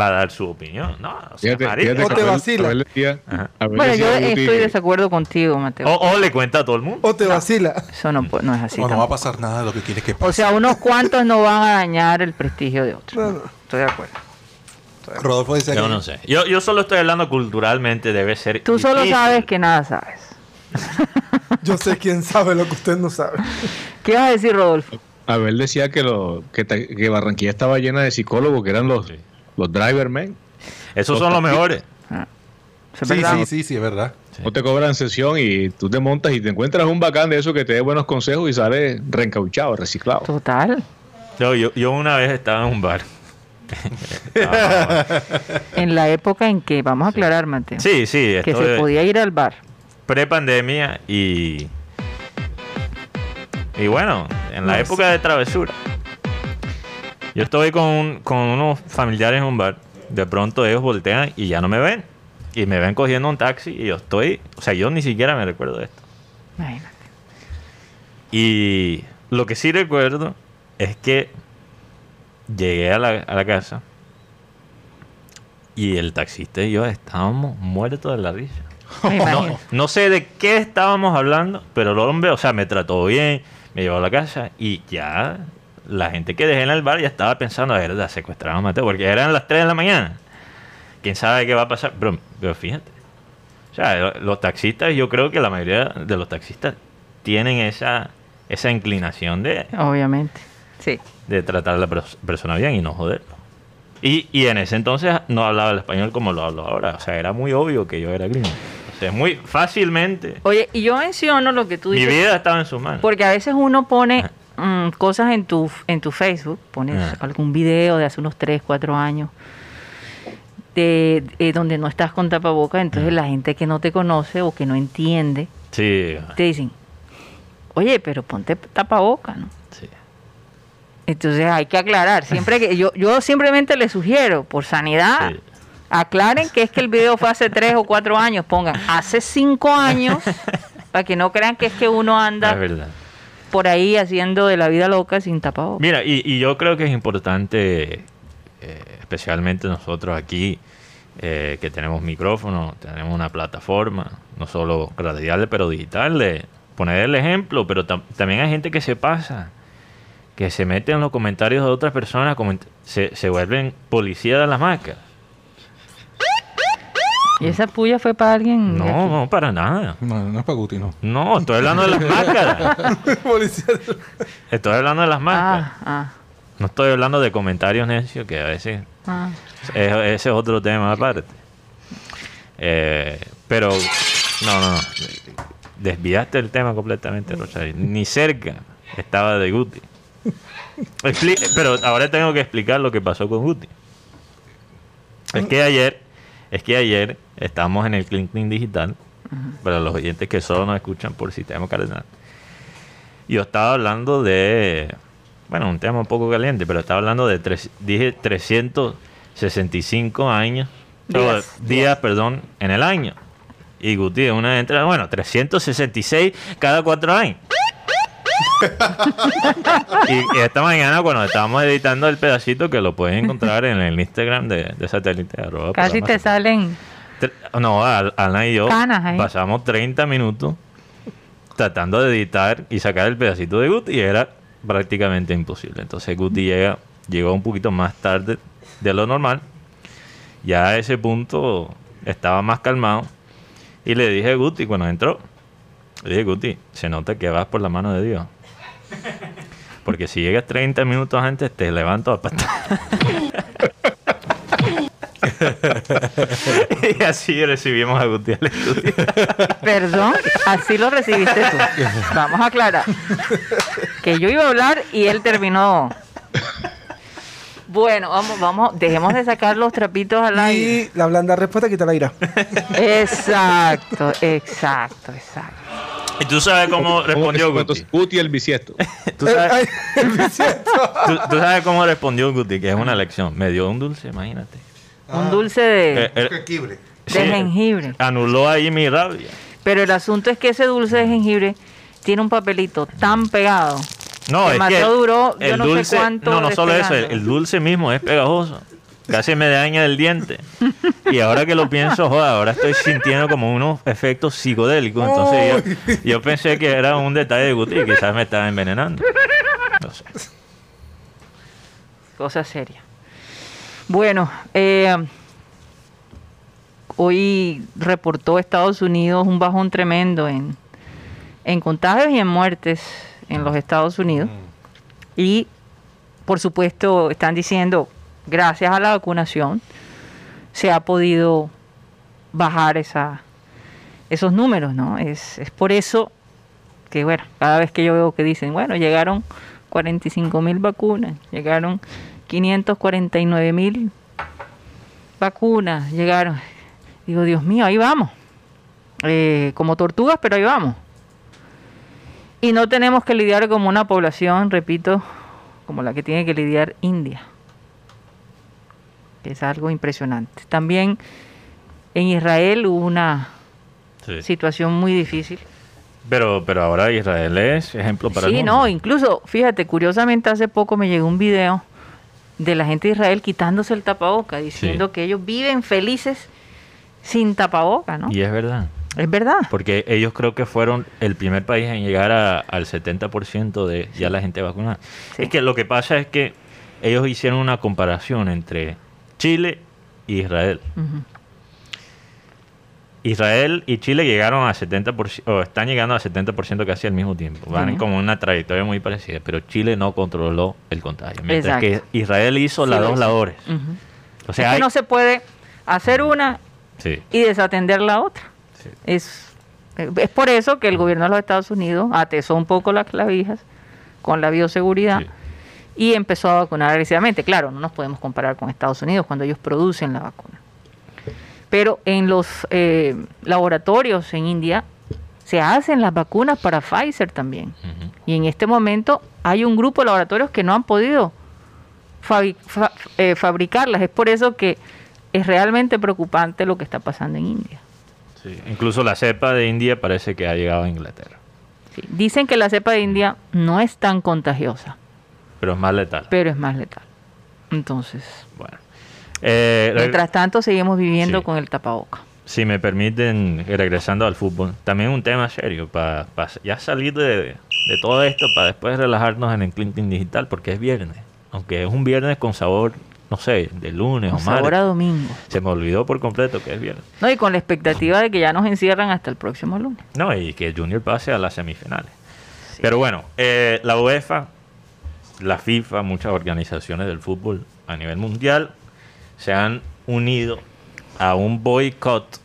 va a dar su opinión. No, o sea, Fíjate, marica. fíjate O que te vacila. Bueno, yo estoy de desacuerdo contigo, Mateo. o, o le cuenta a todo el mundo. O te vacila. Eso no, pu- no es así. O no va a pasar nada de lo que quieres que pase. O sea, unos cuantos no van a dañar el prestigio de otros. Estoy de acuerdo. Rodolfo dice Yo que no sé. Yo, yo solo estoy hablando culturalmente, debe ser. Tú solo sabes que nada sabes. Yo sé quién sabe lo que usted no sabe. ¿Qué vas a decir, Rodolfo? Abel decía que, lo, que, ta- que Barranquilla estaba llena de psicólogos, que eran los, Sí. los drivermen. Esos son los mejores. Ah, ¿eso es Sí, sí, sí, sí, es verdad. Sí. No te cobran sesión y tú te montas y te encuentras un bacán de eso que te dé buenos consejos y sales reencauchado, reciclado. Total. Yo, yo, yo una vez estaba en un bar. En la época en que, vamos a aclarar, Mateo, sí, sí, que se podía ir al bar. pre-pandemia y. Y bueno, en la No época de travesura. Yo estoy con, un- con unos familiares en un bar. De pronto ellos voltean y ya no me ven. Y me ven cogiendo un taxi y yo estoy. O sea, yo ni siquiera me recuerdo de esto. Imagínate. Y lo que sí recuerdo es que llegué a la, a la casa y el taxista y yo estábamos muertos de la risa. No, sé de qué estábamos hablando, pero el hombre, o sea, me trató bien, me llevó a la casa y ya la gente que dejé en el bar ya estaba pensando, a ver, la secuestraron a Mateo, porque eran las 3 de la mañana. ¿Quién sabe qué va a pasar? Pero, pero fíjate. O sea, los taxistas, yo creo que la mayoría de los taxistas tienen esa, esa inclinación de, Obviamente. Sí. de tratar a la pers- persona bien y no joderlo. Y, y en ese entonces no hablaba el español como lo hablo ahora. O sea, era muy obvio que yo era gringo. O sea, muy fácilmente. Oye, y yo menciono lo que tú Mi dices. vida estaba en sus manos. Porque a veces uno pone mm, cosas en tu, en tu Facebook, pones Ah. algún video de hace unos 3, 4 años, de, de donde no estás con tapabocas, entonces la gente que no te conoce o que no entiende, Sí, te dicen, oye, pero ponte tapabocas, ¿no? sí. Entonces hay que aclarar, siempre que yo, yo simplemente le sugiero, por sanidad, Sí. aclaren que es que el video fue hace 3 o 4 años, pongan hace 5 años, para que no crean que es que uno anda por ahí haciendo de la vida loca sin tapabocas. Mira, y, y yo creo que es importante, eh, especialmente nosotros aquí, eh, que tenemos micrófono, tenemos una plataforma, no solo radial, pero digital, de poner el ejemplo, pero tam- también hay gente que se pasa, que se mete en los comentarios de otras personas, se, se vuelven policías de las máscaras. ¿Y esa puya fue para alguien? No, aquí? no, para nada. No, no es para Guti, no. No, estoy hablando de las máscaras. Policía. Estoy hablando de las máscaras. Ah, ah, No estoy hablando de comentarios necios que a veces ah. Es- ese es otro tema aparte. Eh, pero, no, no, no. Desviaste el tema completamente, Rosario. Ni cerca estaba de Guti. Expli- pero ahora tengo que explicar lo que pasó con Guti. Es que ayer, es que ayer estamos en el Clean Digital, para los oyentes que solo nos escuchan por sistema cardenal. Yo estaba hablando de, bueno, un tema un poco caliente, pero estaba hablando de, tres, dije 365 años, Días. o días, perdón, en el año. Y Guti, una entrada, bueno, 366 cada cuatro años. Y, y esta mañana, cuando estábamos editando el pedacito, que lo puedes encontrar en el Instagram de, de satélite. arroba Casi te salen. No, Ana y yo Canas pasamos 30 minutos tratando de editar y sacar el pedacito de Guti y era prácticamente imposible. Entonces Guti llega, llegó un poquito más tarde de lo normal. Ya a ese punto estaba más calmado Y le dije a Guti cuando entró, dije, Guti, se nota que vas por la mano de Dios. Porque si llegas 30 minutos antes, te levanto a patada. y así recibimos a Guti al estudio. Perdón, así lo recibiste tú. Vamos a aclarar. Que yo iba a hablar y él terminó. Bueno, vamos, vamos, dejemos de sacar los trapitos al aire. Y la blanda respuesta quita la ira. Exacto, exacto, exacto. ¿Y tú sabes cómo respondió Guti? Guti el bisiesto. ¿Tú sabes, tú, tú sabes cómo respondió Guti, que es una lección. Me dio un dulce, imagínate. Un dulce de, Eh, eh, Jengibre. de sí, jengibre. Anuló ahí mi rabia. Pero el asunto es que ese dulce de jengibre tiene un papelito tan pegado. No, que es que duró yo el no dulce, sé cuánto no, no solo eso, el dulce mismo es pegajoso. Casi me daña el diente. Y ahora que lo pienso, joder, ahora estoy sintiendo como unos efectos psicodélicos. Entonces yo, yo pensé que era un detalle de Guti y quizás me estaba envenenando. No sé. Cosa seria. Bueno, eh, hoy reportó Estados Unidos un bajón tremendo en, en contagios y en muertes en los Estados Unidos. Y, por supuesto, están diciendo, gracias a la vacunación, se ha podido bajar esa, esos números, ¿no? Es, es por eso que, bueno, cada vez que yo veo que dicen, bueno, llegaron 45 mil vacunas, llegaron 549 mil vacunas, llegaron. Digo, Dios mío, ahí vamos. Eh, como tortugas, pero ahí vamos. Y no tenemos que lidiar como una población, repito, como la que tiene que lidiar India. Que es algo impresionante. También en Israel hubo una Sí. situación muy difícil. Pero, pero ahora Israel es ejemplo para el Sí, mundo. no, incluso, fíjate, curiosamente hace poco me llegó un video de la gente de Israel quitándose el tapaboca, diciendo Sí. que ellos viven felices sin tapaboca, ¿no? Y es verdad. Es verdad. Porque ellos creo que fueron el primer país en llegar a- al 70% de ya la gente vacunada. Sí. Es que lo que pasa es que ellos hicieron una comparación entre Chile e Israel. Israel y Chile llegaron a 70%, o están llegando a 70% casi al mismo tiempo. Van Sí. como una trayectoria muy parecida, pero Chile no controló el contagio. Mientras Exacto. que Israel hizo Sí las dos labores. Ujú. O sea, es que hay- no se puede hacer una sí, y desatender la otra. Es, es por eso que el gobierno de los Estados Unidos atesó un poco las clavijas con la bioseguridad Sí. Y empezó a vacunar agresivamente. Claro, no nos podemos comparar con Estados Unidos cuando ellos producen la vacuna. Pero en los eh, laboratorios en India se hacen las vacunas para Pfizer también. Y en este momento hay un grupo de laboratorios que no han podido fa- eh, fabricarlas. Es por eso que es realmente preocupante lo que está pasando en India. Sí. Incluso la cepa de India parece que ha llegado a Inglaterra, Sí, Dicen que la cepa de India no es tan contagiosa, pero es más letal. pero es más letal. Entonces, Bueno. Eh, mientras tanto seguimos viviendo Sí. con el tapaboca. si me permiten, regresando al fútbol, también un tema serio, para ya salir de, de todo esto, para después relajarnos en el Clinton Digital, porque es viernes. Aunque es un viernes con sabor, no sé, de lunes Con o sabor a martes. domingo. Se me olvidó por completo que es viernes. No, y con la expectativa de que ya nos encierran hasta el próximo lunes. No, y que Junior pase a las semifinales. Pero bueno, eh, la UEFA, la FIFA, muchas organizaciones del fútbol a nivel mundial se han unido a un boicot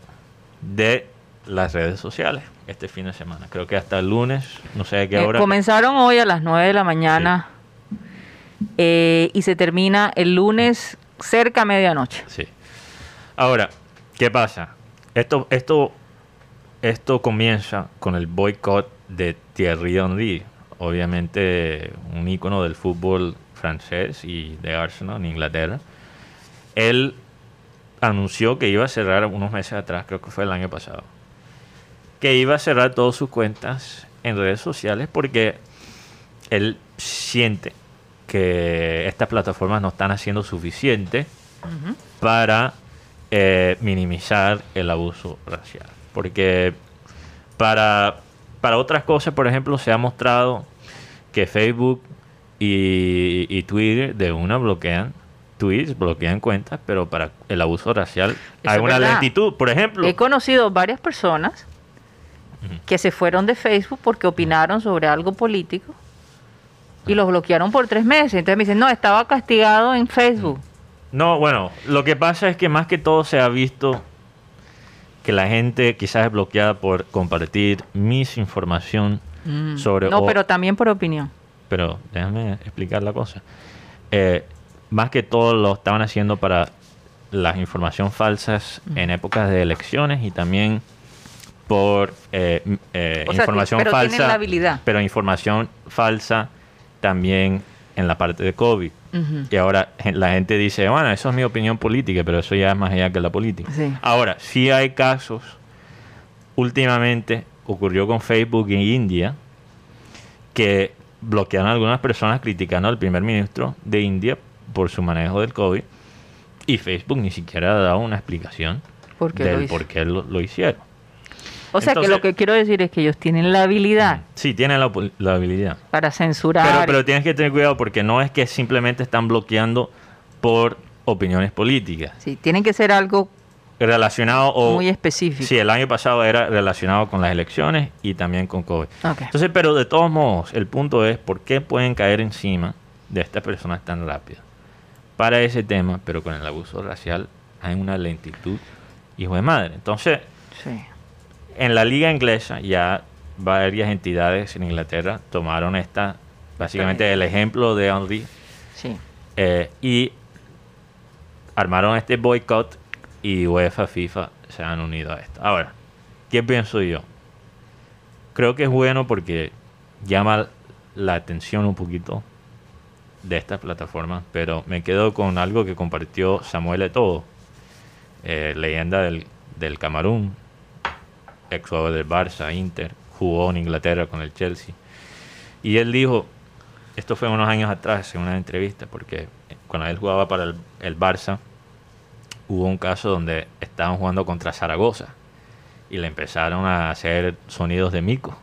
de las redes sociales este fin de semana. Creo que hasta el lunes, no sé a qué Eh, hora. comenzaron hoy a las 9 de la mañana eh, y se termina el lunes cerca a medianoche. Sí. Ahora, ¿qué pasa? Esto, esto, esto comienza con el boicot de Thierry Henry, obviamente un ícono del fútbol francés y de Arsenal en Inglaterra. Él anunció que iba a cerrar unos meses atrás, creo que fue el año pasado, que iba a cerrar todas sus cuentas en redes sociales porque él siente que estas plataformas no están haciendo suficiente para eh, minimizar el abuso racial. Porque para, para otras cosas, por ejemplo, se ha mostrado que Facebook y, y Twitter de una bloquean tweets, bloquean cuentas, pero para el abuso racial Eso hay una verdad. lentitud. Por ejemplo, He conocido varias personas que se fueron de Facebook porque opinaron sobre algo político y los bloquearon por tres meses. Entonces me dicen, no, estaba castigado en Facebook. No, bueno, lo que pasa es que más que todo se ha visto que la gente quizás es bloqueada por compartir misinformación Mm. sobre... No, o- pero también por opinión. pero déjame explicar la cosa. Eh, más que todo lo estaban haciendo para las información falsas en épocas de elecciones y también por eh, eh, O sea, información pero tienen falsa, la habilidad. pero información falsa también en la parte de COVID. Y ahora la gente dice, bueno, eso es mi opinión política, pero eso ya es más allá que la política. Sí. Ahora, sí hay casos, últimamente ocurrió con Facebook en India, que bloquearon a algunas personas criticando al primer ministro de India por su manejo del COVID, y Facebook ni siquiera ha dado una explicación ¿Por qué lo del por qué lo, lo hicieron. O sea que lo que quiero decir es que ellos tienen la habilidad Sí, tienen la, habilidad. para censurar. Pero, pero tienes que tener cuidado porque no es que simplemente están bloqueando por opiniones políticas. Sí, tienen que ser algo Relacionado o... muy específico. Sí, el año pasado era relacionado con las elecciones y también con COVID. Ok. Entonces, pero de todos modos, el punto es por qué pueden caer encima de estas personas tan rápido. Para ese tema, pero con el abuso racial hay una lentitud, hijo de madre. Entonces, Sí. En la liga inglesa ya varias entidades en Inglaterra tomaron esta, básicamente el ejemplo de Henry Sí. eh, y armaron este boicot y UEFA, FIFA se han unido a esto. Ahora, ¿qué pienso yo? Creo que es bueno porque llama la atención un poquito de estas plataformas, pero me quedo con algo que compartió Samuel Eto'o, eh, leyenda del, del Camerún, ex jugador del Barça, Inter, jugó en Inglaterra con el Chelsea. Y él dijo, esto fue unos años atrás en una entrevista, porque cuando él jugaba para el, el Barça, hubo un caso donde estaban jugando contra Zaragoza y le empezaron a hacer sonidos de mico.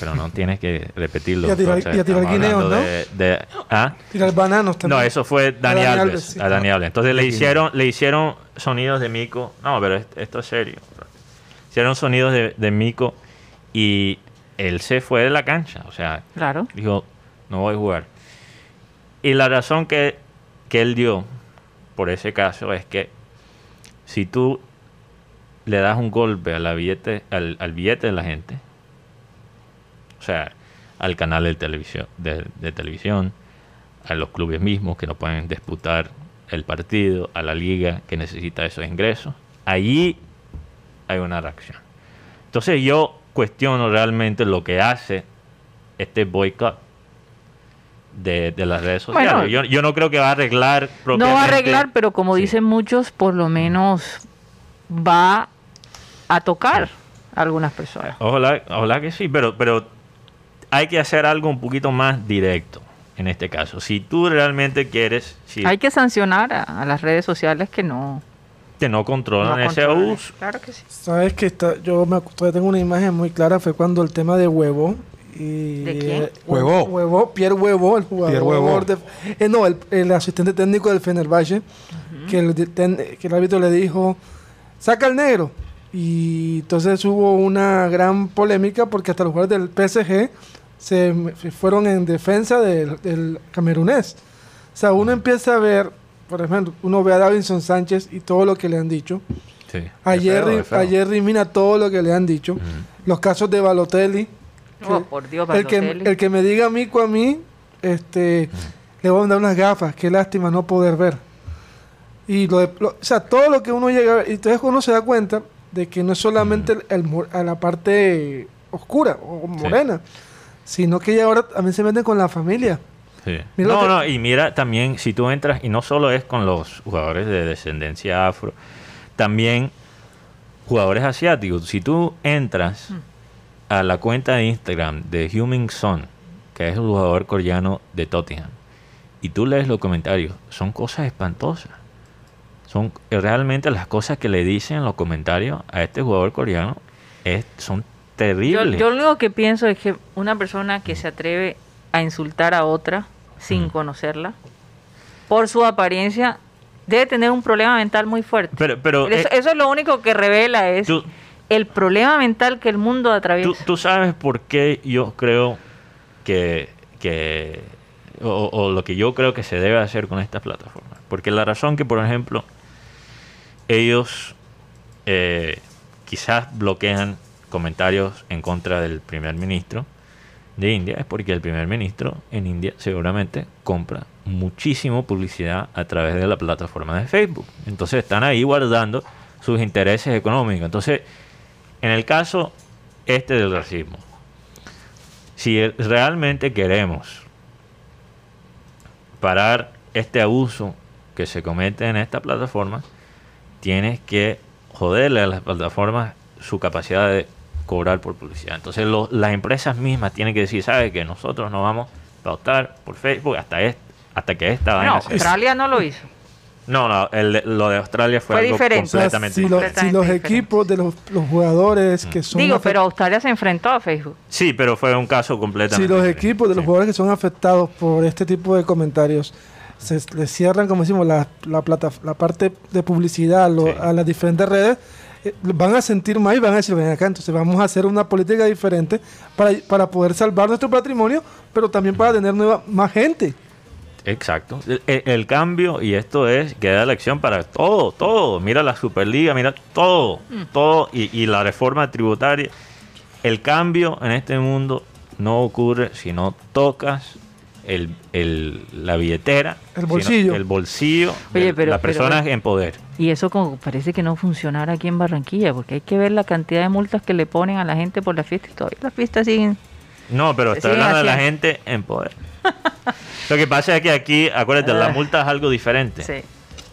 Pero no tienes que repetirlo. Y a tirar- y a tirar guineos, ¿no? de- de- ¿Ah? Tirar bananos también. No, eso fue Dani, Alves, Alves, sí. a Dani Alves. Entonces le hicieron, le hicieron sonidos de mico. No, pero est- esto es serio. Hicieron sonidos de, de mico y él se fue de la cancha. O sea, Claro. dijo, no voy a jugar. Y la razón que, que él dio por ese caso es que si tú le das un golpe a la billete, al, al billete de la gente, o sea, al canal de televisión, de, de televisión, a los clubes mismos que no pueden disputar el partido, a la liga que necesita esos ingresos, allí hay una reacción. Entonces yo cuestiono realmente lo que hace este boicot de, de las redes sociales. Bueno, yo, yo no creo que va a arreglar No va a arreglar, pero como Sí. dicen muchos, por lo menos va a tocar a algunas personas. Ojalá, ojalá que sí, pero, pero hay que hacer algo un poquito más directo en este caso. Si tú realmente quieres, si Hay que sancionar a, a las redes sociales que no, que no controlan no ese controlan. abuso. Claro que sí. Sabes que está, yo me, tengo una imagen muy clara, fue cuando el tema de huevo. Y, ¿De quién? Huevo. Huevo, Pierre Huevo, el jugador. Pierre Huevo. de- eh, no, el, el asistente técnico del Fenerbahce, que, el, ten- que el árbitro le dijo, saca al negro. Y entonces hubo una gran polémica porque hasta los jugadores del PSG se, fueron en defensa del, del camerunés. O sea, uno empieza a ver, por ejemplo, uno ve a Davinson Sánchez y todo lo que le han dicho. Sí. A Es feo, Jerry, es feo. a Jerry Mina todo lo que le han dicho. Los casos de Balotelli. Oh, que- por Dios, el que, Balotelli. el que me diga mico a mí, este, le voy a mandar unas gafas. Qué lástima no poder ver. Y lo, de- lo- o sea, todo lo que uno llega a ver. Y entonces uno se da cuenta de que no es solamente el, el a la parte oscura o morena, sino que ya ahora también se meten con la familia. Sí. No, que- no, y mira también, si tú entras, y no solo es con los jugadores de descendencia afro, también jugadores asiáticos. Si tú entras a la cuenta de Instagram de Huming Son, que es el jugador coreano de Tottenham, y tú lees los comentarios, son cosas espantosas. Son realmente las cosas que le dicen en los comentarios a este jugador coreano es, son Yo, terribles. yo lo único que pienso es que una persona que se atreve a insultar a otra sin conocerla, por su apariencia, debe tener un problema mental muy fuerte. Pero, pero eso, eh, eso es lo único que revela es tú- el problema mental que el mundo atraviesa. ¿Tú, tú sabes por qué yo creo que, que o, o lo que yo creo que se debe hacer con estas plataformas? Porque la razón que, por ejemplo, ellos eh, quizás bloquean comentarios en contra del primer ministro de India es porque el primer ministro en India seguramente compra muchísimo publicidad a través de la plataforma de Facebook. Entonces están ahí guardando sus intereses económicos. Entonces, en el caso este del racismo, si realmente queremos parar este abuso que se comete en esta plataforma, tienes que joderle a las plataformas su capacidad de cobrar por publicidad. Entonces lo- las empresas mismas tienen que decir, ¿sabes que Nosotros no vamos a pautar por Facebook hasta, est- hasta que esta no, vaina. Australia no lo hizo. No, no, el de- lo de Australia fue, Fue algo diferente. O sea, completamente si, los, completamente si los diferente. equipos de los, los jugadores Mm. que son Digo, pero Australia se enfrentó a Facebook. Sí, pero fue un caso si completamente los diferente. equipos de los Sí. jugadores que son afectados por este tipo de comentarios se les cierran, como decimos, la, la, plata, la parte de publicidad a, lo- Sí. a las diferentes redes, van a sentir más y van a decir, ven acá, entonces vamos a hacer una política diferente para, para poder salvar nuestro patrimonio, pero también para tener nueva, más gente. Exacto. El, el- el cambio, y esto es que da elección para todo, todo. Mira la Superliga, mira todo, todo, y, y la reforma tributaria. El cambio en este mundo no ocurre si no tocas el, el- la billetera, El bolsillo. el bolsillo Oye, de pero- las pero- personas en poder. Y eso como parece que no funcionara aquí en Barranquilla, porque hay que ver la cantidad de multas que le ponen a la gente por la fiesta y todavía las fiestas siguen. No, pero siguen hablando de la gente en poder. Lo que pasa es que aquí, acuérdate, la Ah. multa es algo diferente. Sí,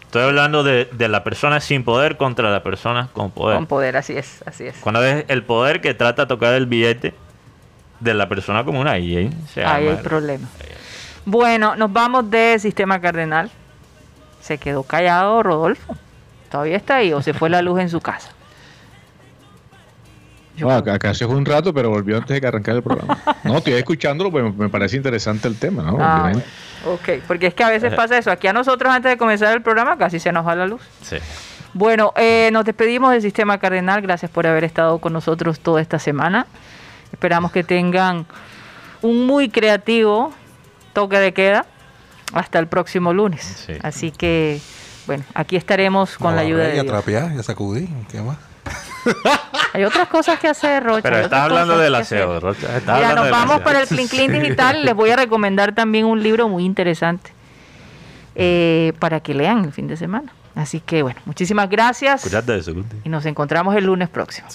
Estoy hablando de, de la persona sin poder contra la persona con poder. con poder, así es, así es. Cuando es el poder que trata de tocar el billete de la persona común, ahí ¿eh? se Ahí hay arma. problema. Bueno, nos vamos de Sistema Cardenal. Se quedó callado Rodolfo. ¿Todavía está ahí o se fue la luz en su casa? Yo No, creo- acá, se fue un rato, pero volvió antes de que arrancara el programa. No, estoy escuchándolo, pues me parece interesante el tema, ¿no? Ah, bueno. Ok, porque es que a veces pasa eso. Aquí a nosotros antes de comenzar el programa casi se nos va la luz. Sí. Bueno, eh, nos despedimos del Sistema Cardenal. Gracias por haber estado con nosotros toda esta semana. Esperamos que tengan un muy creativo toque de queda hasta el próximo lunes. Sí. Así que, bueno, aquí estaremos con la ayuda de Y a Dios. trapear y a sacudir. ¿Qué más? Hay otras cosas que hacer, Rocha. Pero estás hablando del aseo, Rocha. Mira, nos vamos para el Clean Clean Digital. Les voy a recomendar también un libro muy interesante eh, para que lean el fin de semana. Así que, bueno, muchísimas gracias Cuídate de eso, y nos encontramos el lunes próximo.